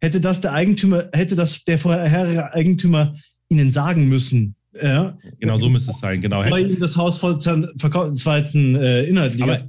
[SPEAKER 2] hätte das der Eigentümer, hätte das der vorherige Eigentümer ihnen sagen müssen. Ja.
[SPEAKER 3] Genau, so müsste es sein, genau.
[SPEAKER 2] Weil ihm das Haus voll verkauft, das war jetzt ein äh, inhaltlicher.
[SPEAKER 3] Aber,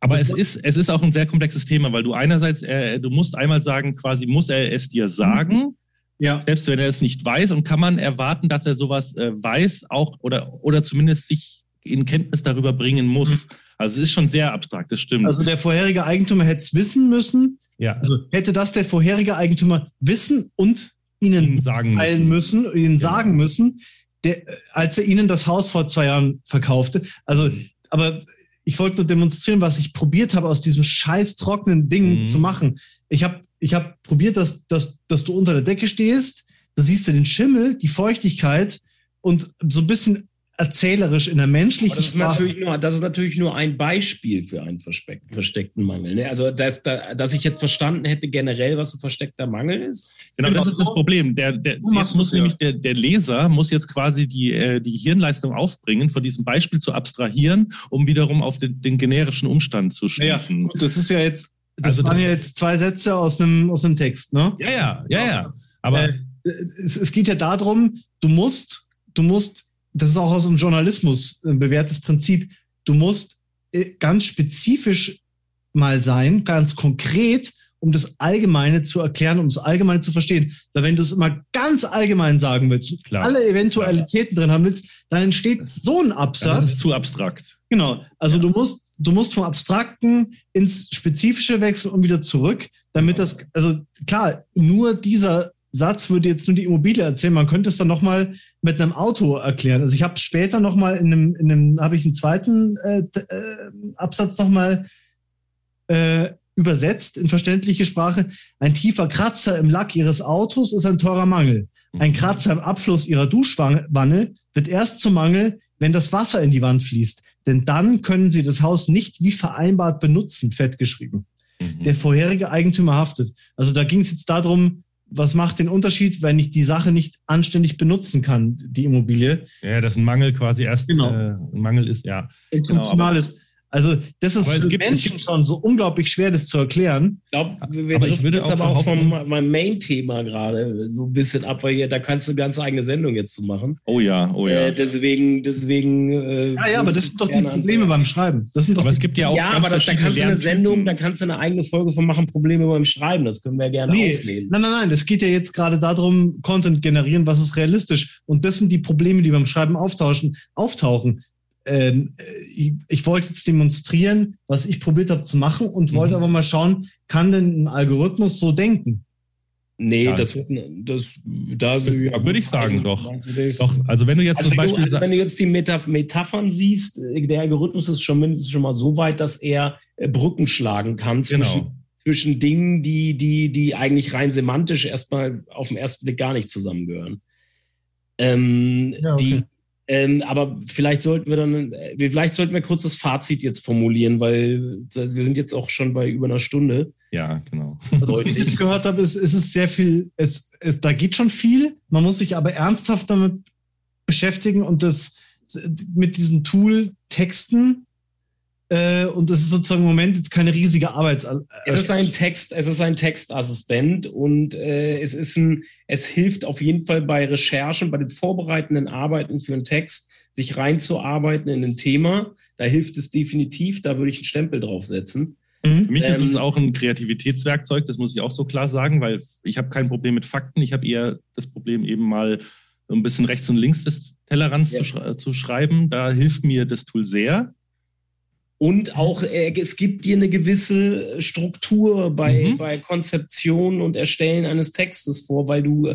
[SPEAKER 3] aber es ist, es ist auch ein sehr komplexes Thema, weil du einerseits, äh, du musst einmal sagen, quasi muss er es dir sagen, ja. selbst wenn er es nicht weiß, und kann man erwarten, dass er sowas äh, weiß, auch oder, oder zumindest sich in Kenntnis darüber bringen muss. Mhm. Also es ist schon sehr abstrakt, das stimmt.
[SPEAKER 2] Also der vorherige Eigentümer hätte es wissen müssen.
[SPEAKER 3] Ja.
[SPEAKER 2] Also hätte das der vorherige Eigentümer wissen und ihnen, ihnen sagen müssen, müssen ihnen genau. sagen müssen, der, als er ihnen das Haus vor zwei Jahren verkaufte. Also, mhm. aber ich wollte nur demonstrieren, was ich probiert habe, aus diesem scheiß trockenen Ding mhm. zu machen. Ich habe ich hab probiert, dass, dass, dass du unter der Decke stehst, da siehst du den Schimmel, die Feuchtigkeit und so ein bisschen erzählerisch in der menschlichen
[SPEAKER 4] das ist Sprache. Natürlich nur, das ist natürlich nur ein Beispiel für einen versteckten Mangel. Ne? Also, dass, dass ich jetzt verstanden hätte generell, was ein versteckter Mangel ist.
[SPEAKER 3] Genau, das ist das Problem. Der, der, jetzt muss nämlich der, der Leser muss jetzt quasi die, äh, die Hirnleistung aufbringen, von diesem Beispiel zu abstrahieren, um wiederum auf den, den generischen Umstand zu schließen.
[SPEAKER 2] Ja, gut, das ist ja jetzt, das also waren das ja jetzt zwei Sätze aus einem, aus einem Text, ne?
[SPEAKER 3] Ja, ja, ja, ja. Aber
[SPEAKER 2] äh, es, es geht ja darum, du musst, du musst das ist auch aus dem Journalismus ein bewährtes Prinzip. Du musst äh, ganz spezifisch mal sein, ganz konkret, um das Allgemeine zu erklären, um das Allgemeine zu verstehen. Weil wenn du es immer ganz allgemein sagen willst, Klar. alle Eventualitäten Klar. drin haben willst, dann entsteht so ein Absatz.
[SPEAKER 3] das ist zu abstrakt.
[SPEAKER 2] Genau. Also ja. du musst, du musst vom Abstrakten ins Spezifische wechseln und wieder zurück, damit genau. das, also klar, nur dieser Satz würde jetzt nur die Immobilie erzählen. Man könnte es dann nochmal mit einem Auto erklären. Also ich habe später nochmal in einem, in einem habe ich einen zweiten äh, äh, Absatz nochmal äh, übersetzt in verständliche Sprache. Ein tiefer Kratzer im Lack Ihres Autos ist ein teurer Mangel. Ein Kratzer im Abfluss ihrer Duschwanne wird erst zum Mangel, wenn das Wasser in die Wand fließt. Denn dann können sie das Haus nicht wie vereinbart benutzen, fett geschrieben.
[SPEAKER 3] Mhm.
[SPEAKER 2] Der vorherige Eigentümer haftet. Also da ging es jetzt darum, was macht den Unterschied, wenn ich die Sache nicht anständig benutzen kann, die Immobilie,
[SPEAKER 3] Ja, dass ein Mangel quasi erst
[SPEAKER 2] Genau.
[SPEAKER 3] äh, ein Mangel ist, ja.
[SPEAKER 2] und
[SPEAKER 3] Genau,
[SPEAKER 2] funktional ist. Also das ist
[SPEAKER 3] Aber es
[SPEAKER 2] für
[SPEAKER 3] gibt- es
[SPEAKER 2] Menschen schon so unglaublich schwer, das zu erklären.
[SPEAKER 4] Ich glaube, wir
[SPEAKER 3] Aber ich würde
[SPEAKER 4] jetzt
[SPEAKER 3] auch
[SPEAKER 4] aber auch vom meinem Main-Thema gerade so ein bisschen ab, weil hier, da kannst du eine ganz eigene Sendung jetzt zu machen.
[SPEAKER 3] Oh ja, oh ja.
[SPEAKER 4] Äh, deswegen, deswegen. Äh,
[SPEAKER 2] Ja, ja, aber das sind doch die Probleme beim Schreiben. Das sind doch
[SPEAKER 3] aber es gibt ja auch
[SPEAKER 4] Ja,
[SPEAKER 3] ganz
[SPEAKER 4] aber das, da kannst du eine. Sendung, da kannst du eine eigene Folge von machen, Probleme beim Schreiben. Das können wir ja gerne
[SPEAKER 2] Nee,
[SPEAKER 4] aufnehmen.
[SPEAKER 2] nein, nein, nein. Es geht ja jetzt gerade darum, Content generieren, was ist realistisch. Und das sind die Probleme, die beim Schreiben auftauschen, auftauchen. Ähm, äh, ich, ich wollte jetzt demonstrieren, was ich probiert habe zu machen und
[SPEAKER 3] Mhm.
[SPEAKER 2] wollte aber mal schauen, kann denn ein Algorithmus so denken?
[SPEAKER 4] Nee,
[SPEAKER 3] Ja.
[SPEAKER 4] das wird das, da so, ja,
[SPEAKER 3] Würde ich sagen,
[SPEAKER 4] also,
[SPEAKER 3] doch. Doch, also wenn du jetzt
[SPEAKER 4] Also
[SPEAKER 3] zum Beispiel
[SPEAKER 4] du, also wenn du jetzt die Metaph Metaphern siehst, äh, der Algorithmus ist schon mindestens schon mal so weit, dass er äh, Brücken schlagen kann zwischen,
[SPEAKER 3] genau.
[SPEAKER 4] zwischen Dingen, die, die, die eigentlich rein semantisch erstmal auf den ersten Blick gar nicht zusammengehören. Ähm,
[SPEAKER 2] Ja, okay.
[SPEAKER 4] die, ähm, aber vielleicht sollten wir dann, äh, vielleicht sollten wir kurz das Fazit jetzt formulieren, weil wir sind jetzt auch schon bei über einer Stunde.
[SPEAKER 3] Ja, genau.
[SPEAKER 2] Also, was ich jetzt gehört habe, ist, ist es sehr viel, es, es, da geht schon viel. Man muss sich aber ernsthaft damit beschäftigen und das mit diesem Tool texten. Äh, und das ist sozusagen im Moment jetzt keine riesige Arbeits.
[SPEAKER 4] Es ist ein Text, es ist ein Textassistent und äh, es ist ein, es hilft auf jeden Fall bei Recherchen, bei den vorbereitenden Arbeiten für einen Text, sich reinzuarbeiten in ein Thema. Da hilft es definitiv, da würde ich einen Stempel draufsetzen.
[SPEAKER 2] Mhm.
[SPEAKER 3] Für mich ist es
[SPEAKER 4] Ähm,
[SPEAKER 3] auch ein Kreativitätswerkzeug, das muss ich auch so klar sagen, weil ich habe kein Problem mit Fakten. Ich habe eher das Problem, eben mal so ein bisschen rechts und links des Tellerrands
[SPEAKER 4] Ja.
[SPEAKER 3] zu, schrei zu schreiben. Da hilft mir das Tool sehr.
[SPEAKER 4] Und auch, äh, es gibt dir eine gewisse Struktur bei,
[SPEAKER 3] Mhm.
[SPEAKER 4] bei Konzeption und Erstellen eines Textes vor, weil du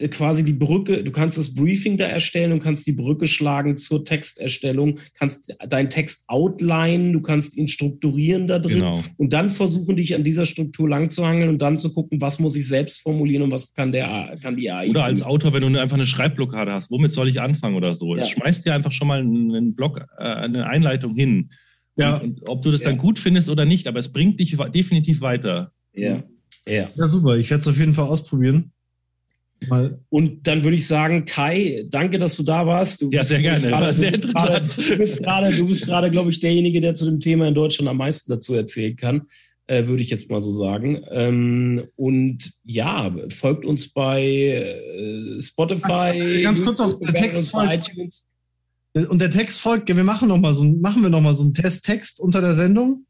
[SPEAKER 4] äh, quasi die Brücke, du kannst das Briefing da erstellen und kannst die Brücke schlagen zur Texterstellung, kannst deinen Text outline, du kannst ihn strukturieren da drin
[SPEAKER 3] Genau.
[SPEAKER 4] und dann versuchen, dich an dieser Struktur lang zu hangeln und dann zu gucken, was muss ich selbst formulieren und was kann, der, A- kann die AI.
[SPEAKER 3] Oder als. Autor, wenn du einfach eine Schreibblockade hast, womit soll ich anfangen oder so? Es
[SPEAKER 4] Ja.
[SPEAKER 3] schmeißt dir einfach schon mal einen Blog, äh, eine Einleitung hin.
[SPEAKER 2] Ja.
[SPEAKER 3] Und, und ob du das
[SPEAKER 4] Ja.
[SPEAKER 3] dann gut findest oder nicht, aber es bringt dich definitiv weiter.
[SPEAKER 4] Ja. ja.
[SPEAKER 2] Ja, super. Ich werde es auf jeden Fall ausprobieren. Mal.
[SPEAKER 4] Und dann würde ich sagen, Kai, danke, dass du da warst. Du
[SPEAKER 3] Ja, sehr gerne.
[SPEAKER 4] Gerade,
[SPEAKER 3] War sehr
[SPEAKER 4] du bist gerade-
[SPEAKER 3] interessant.
[SPEAKER 4] Du bist gerade, du bist gerade, glaube ich, derjenige, der zu dem Thema in Deutschland am meisten dazu erzählen kann, äh, würde ich jetzt mal so sagen. Ähm, und ja, folgt uns bei äh, Spotify.
[SPEAKER 2] Ganz kurz noch, der Text folgt. Und der Text folgt, wir machen noch mal so, machen wir noch mal so einen Testtext unter der Sendung?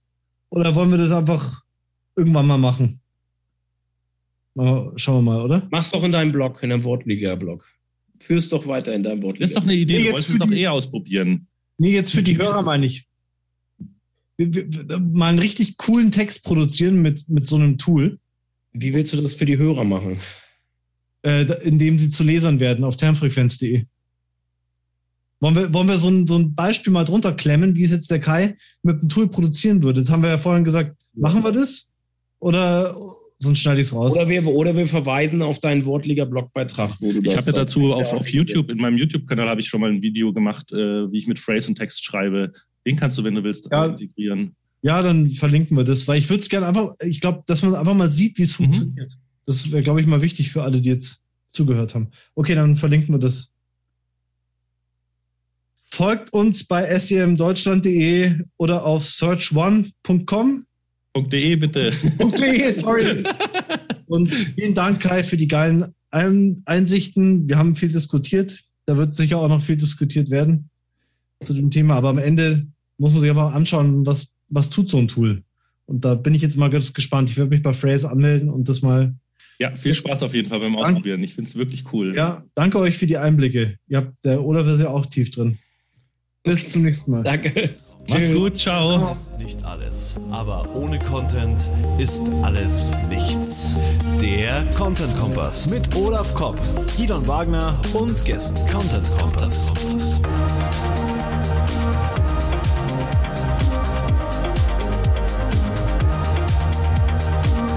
[SPEAKER 2] Oder wollen wir das einfach irgendwann mal machen? Mal, schauen wir mal, oder?
[SPEAKER 4] Mach's doch in deinem Blog, in deinem Wortliga-Blog. Führ's doch weiter in deinem Wortliga.
[SPEAKER 3] Das ist doch eine Idee,
[SPEAKER 2] Nee,
[SPEAKER 3] du
[SPEAKER 2] jetzt
[SPEAKER 3] wolltest
[SPEAKER 2] für
[SPEAKER 3] es doch eh ausprobieren.
[SPEAKER 2] Nee, jetzt für die Hörer meine ich. Wir, wir, wir, mal einen richtig coolen Text produzieren mit, mit so einem Tool,
[SPEAKER 4] Wie willst du das für die Hörer machen?
[SPEAKER 2] äh, da- in dem sie zu Lesern werden auf termfrequenz.de. Wollen wir, wollen wir so, ein, so ein Beispiel mal drunter klemmen, wie es jetzt der Kai mit dem Tool produzieren würde? Das haben wir ja vorhin gesagt. Machen wir das? Oder sonst schneide ich es raus?
[SPEAKER 4] Oder wir, oder wir verweisen auf deinen Wortliga-Blogbeitrag, wo du
[SPEAKER 3] Ich habe ja dazu auf, auf YouTube, in meinem YouTube-Kanal habe ich schon mal ein Video gemacht, äh, wie ich mit Phrase und Text schreibe. Den kannst du, wenn du willst,
[SPEAKER 2] Ja.
[SPEAKER 3] integrieren.
[SPEAKER 2] Ja, dann verlinken wir das, weil ich würde es gerne einfach, ich glaube, dass man einfach mal sieht, wie es
[SPEAKER 3] Mhm.
[SPEAKER 2] funktioniert. Das wäre, glaube ich, mal wichtig für alle, die jetzt zugehört haben. Okay, dann verlinken wir das. Folgt uns bei semdeutschland.de oder auf searchone.com.
[SPEAKER 3] .de bitte.
[SPEAKER 2] .de, sorry. Und vielen Dank, Kai, für die geilen Ein Einsichten. Wir haben viel diskutiert. Da wird sicher auch noch viel diskutiert werden zu dem Thema. Aber am Ende muss man sich einfach anschauen, was, was tut so ein Tool. Und da bin ich jetzt mal ganz gespannt. Ich werde mich bei Phrase anmelden und das mal.
[SPEAKER 3] Ja, viel Spaß auf jeden Fall beim Ausprobieren. Ich finde es wirklich cool.
[SPEAKER 2] Ja, danke euch für die Einblicke. Ihr habt, der Olaf ist ja auch tief drin. Bis zum nächsten Mal.
[SPEAKER 4] Danke.
[SPEAKER 3] Macht's gut, ciao.
[SPEAKER 1] ist nicht alles, aber ohne Content ist alles nichts. Der Content Kompass mit Olaf Kopp, Gidon Wagner und Gästen. Content Kompass.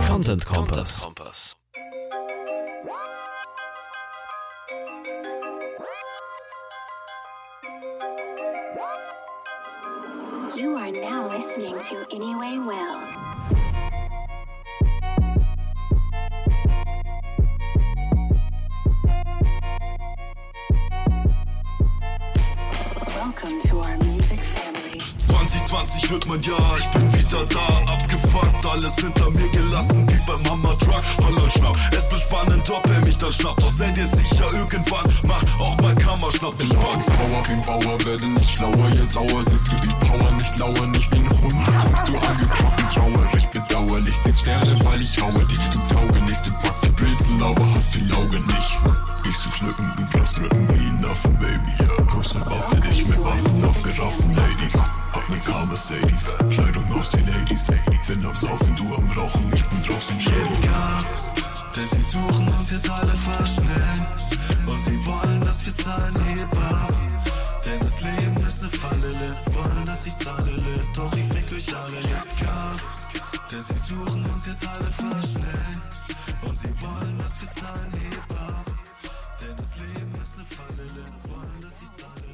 [SPEAKER 1] Content Kompass.
[SPEAKER 5] You are now listening to Anyway Well. Welcome to our
[SPEAKER 6] 2020 wird mein Jahr, ich bin wieder da, abgefuckt, alles hinter mir gelassen, wie beim Hammer Truck, Holland schnapp, es wird spannend, ob er mich dann schnappt, doch seid ihr sicher, irgendwann macht auch mein Kammerschnapp den Spaß.
[SPEAKER 7] Bauer wie ein Bauer, werde nicht schlauer, je sauer siehst du die Power, nicht lauer, nicht wie ein Hund, kommst du angekrochen, traurig, bedauerlich, siehst Sterne, weil ich haue. Dich, du Tauge nicht, du packst die Brezel, aber hast die Augen nicht. Gehst du schlucken, du brauchst drücken wie ein Affen, Baby. Große Waffe, dich mit Waffen aufgeraffen, Ladies mein paar Mercedes. Kleidung aus den 80s. Bin am Saufen, du am Rauchen, ich bin draußen zum
[SPEAKER 6] Schäden. Denn sie suchen uns jetzt alle verschnell. Und sie wollen, dass wir zahlen, heb ab. Denn das Leben ist ne Fallele. Wollen, dass ich zahle, le. Doch ich fick euch alle, gebt Denn sie suchen uns jetzt alle verschnell. Und sie wollen, dass wir zahlen, heb ab. Denn das Leben ist ne Fallele. Wollen, dass ich zahlele.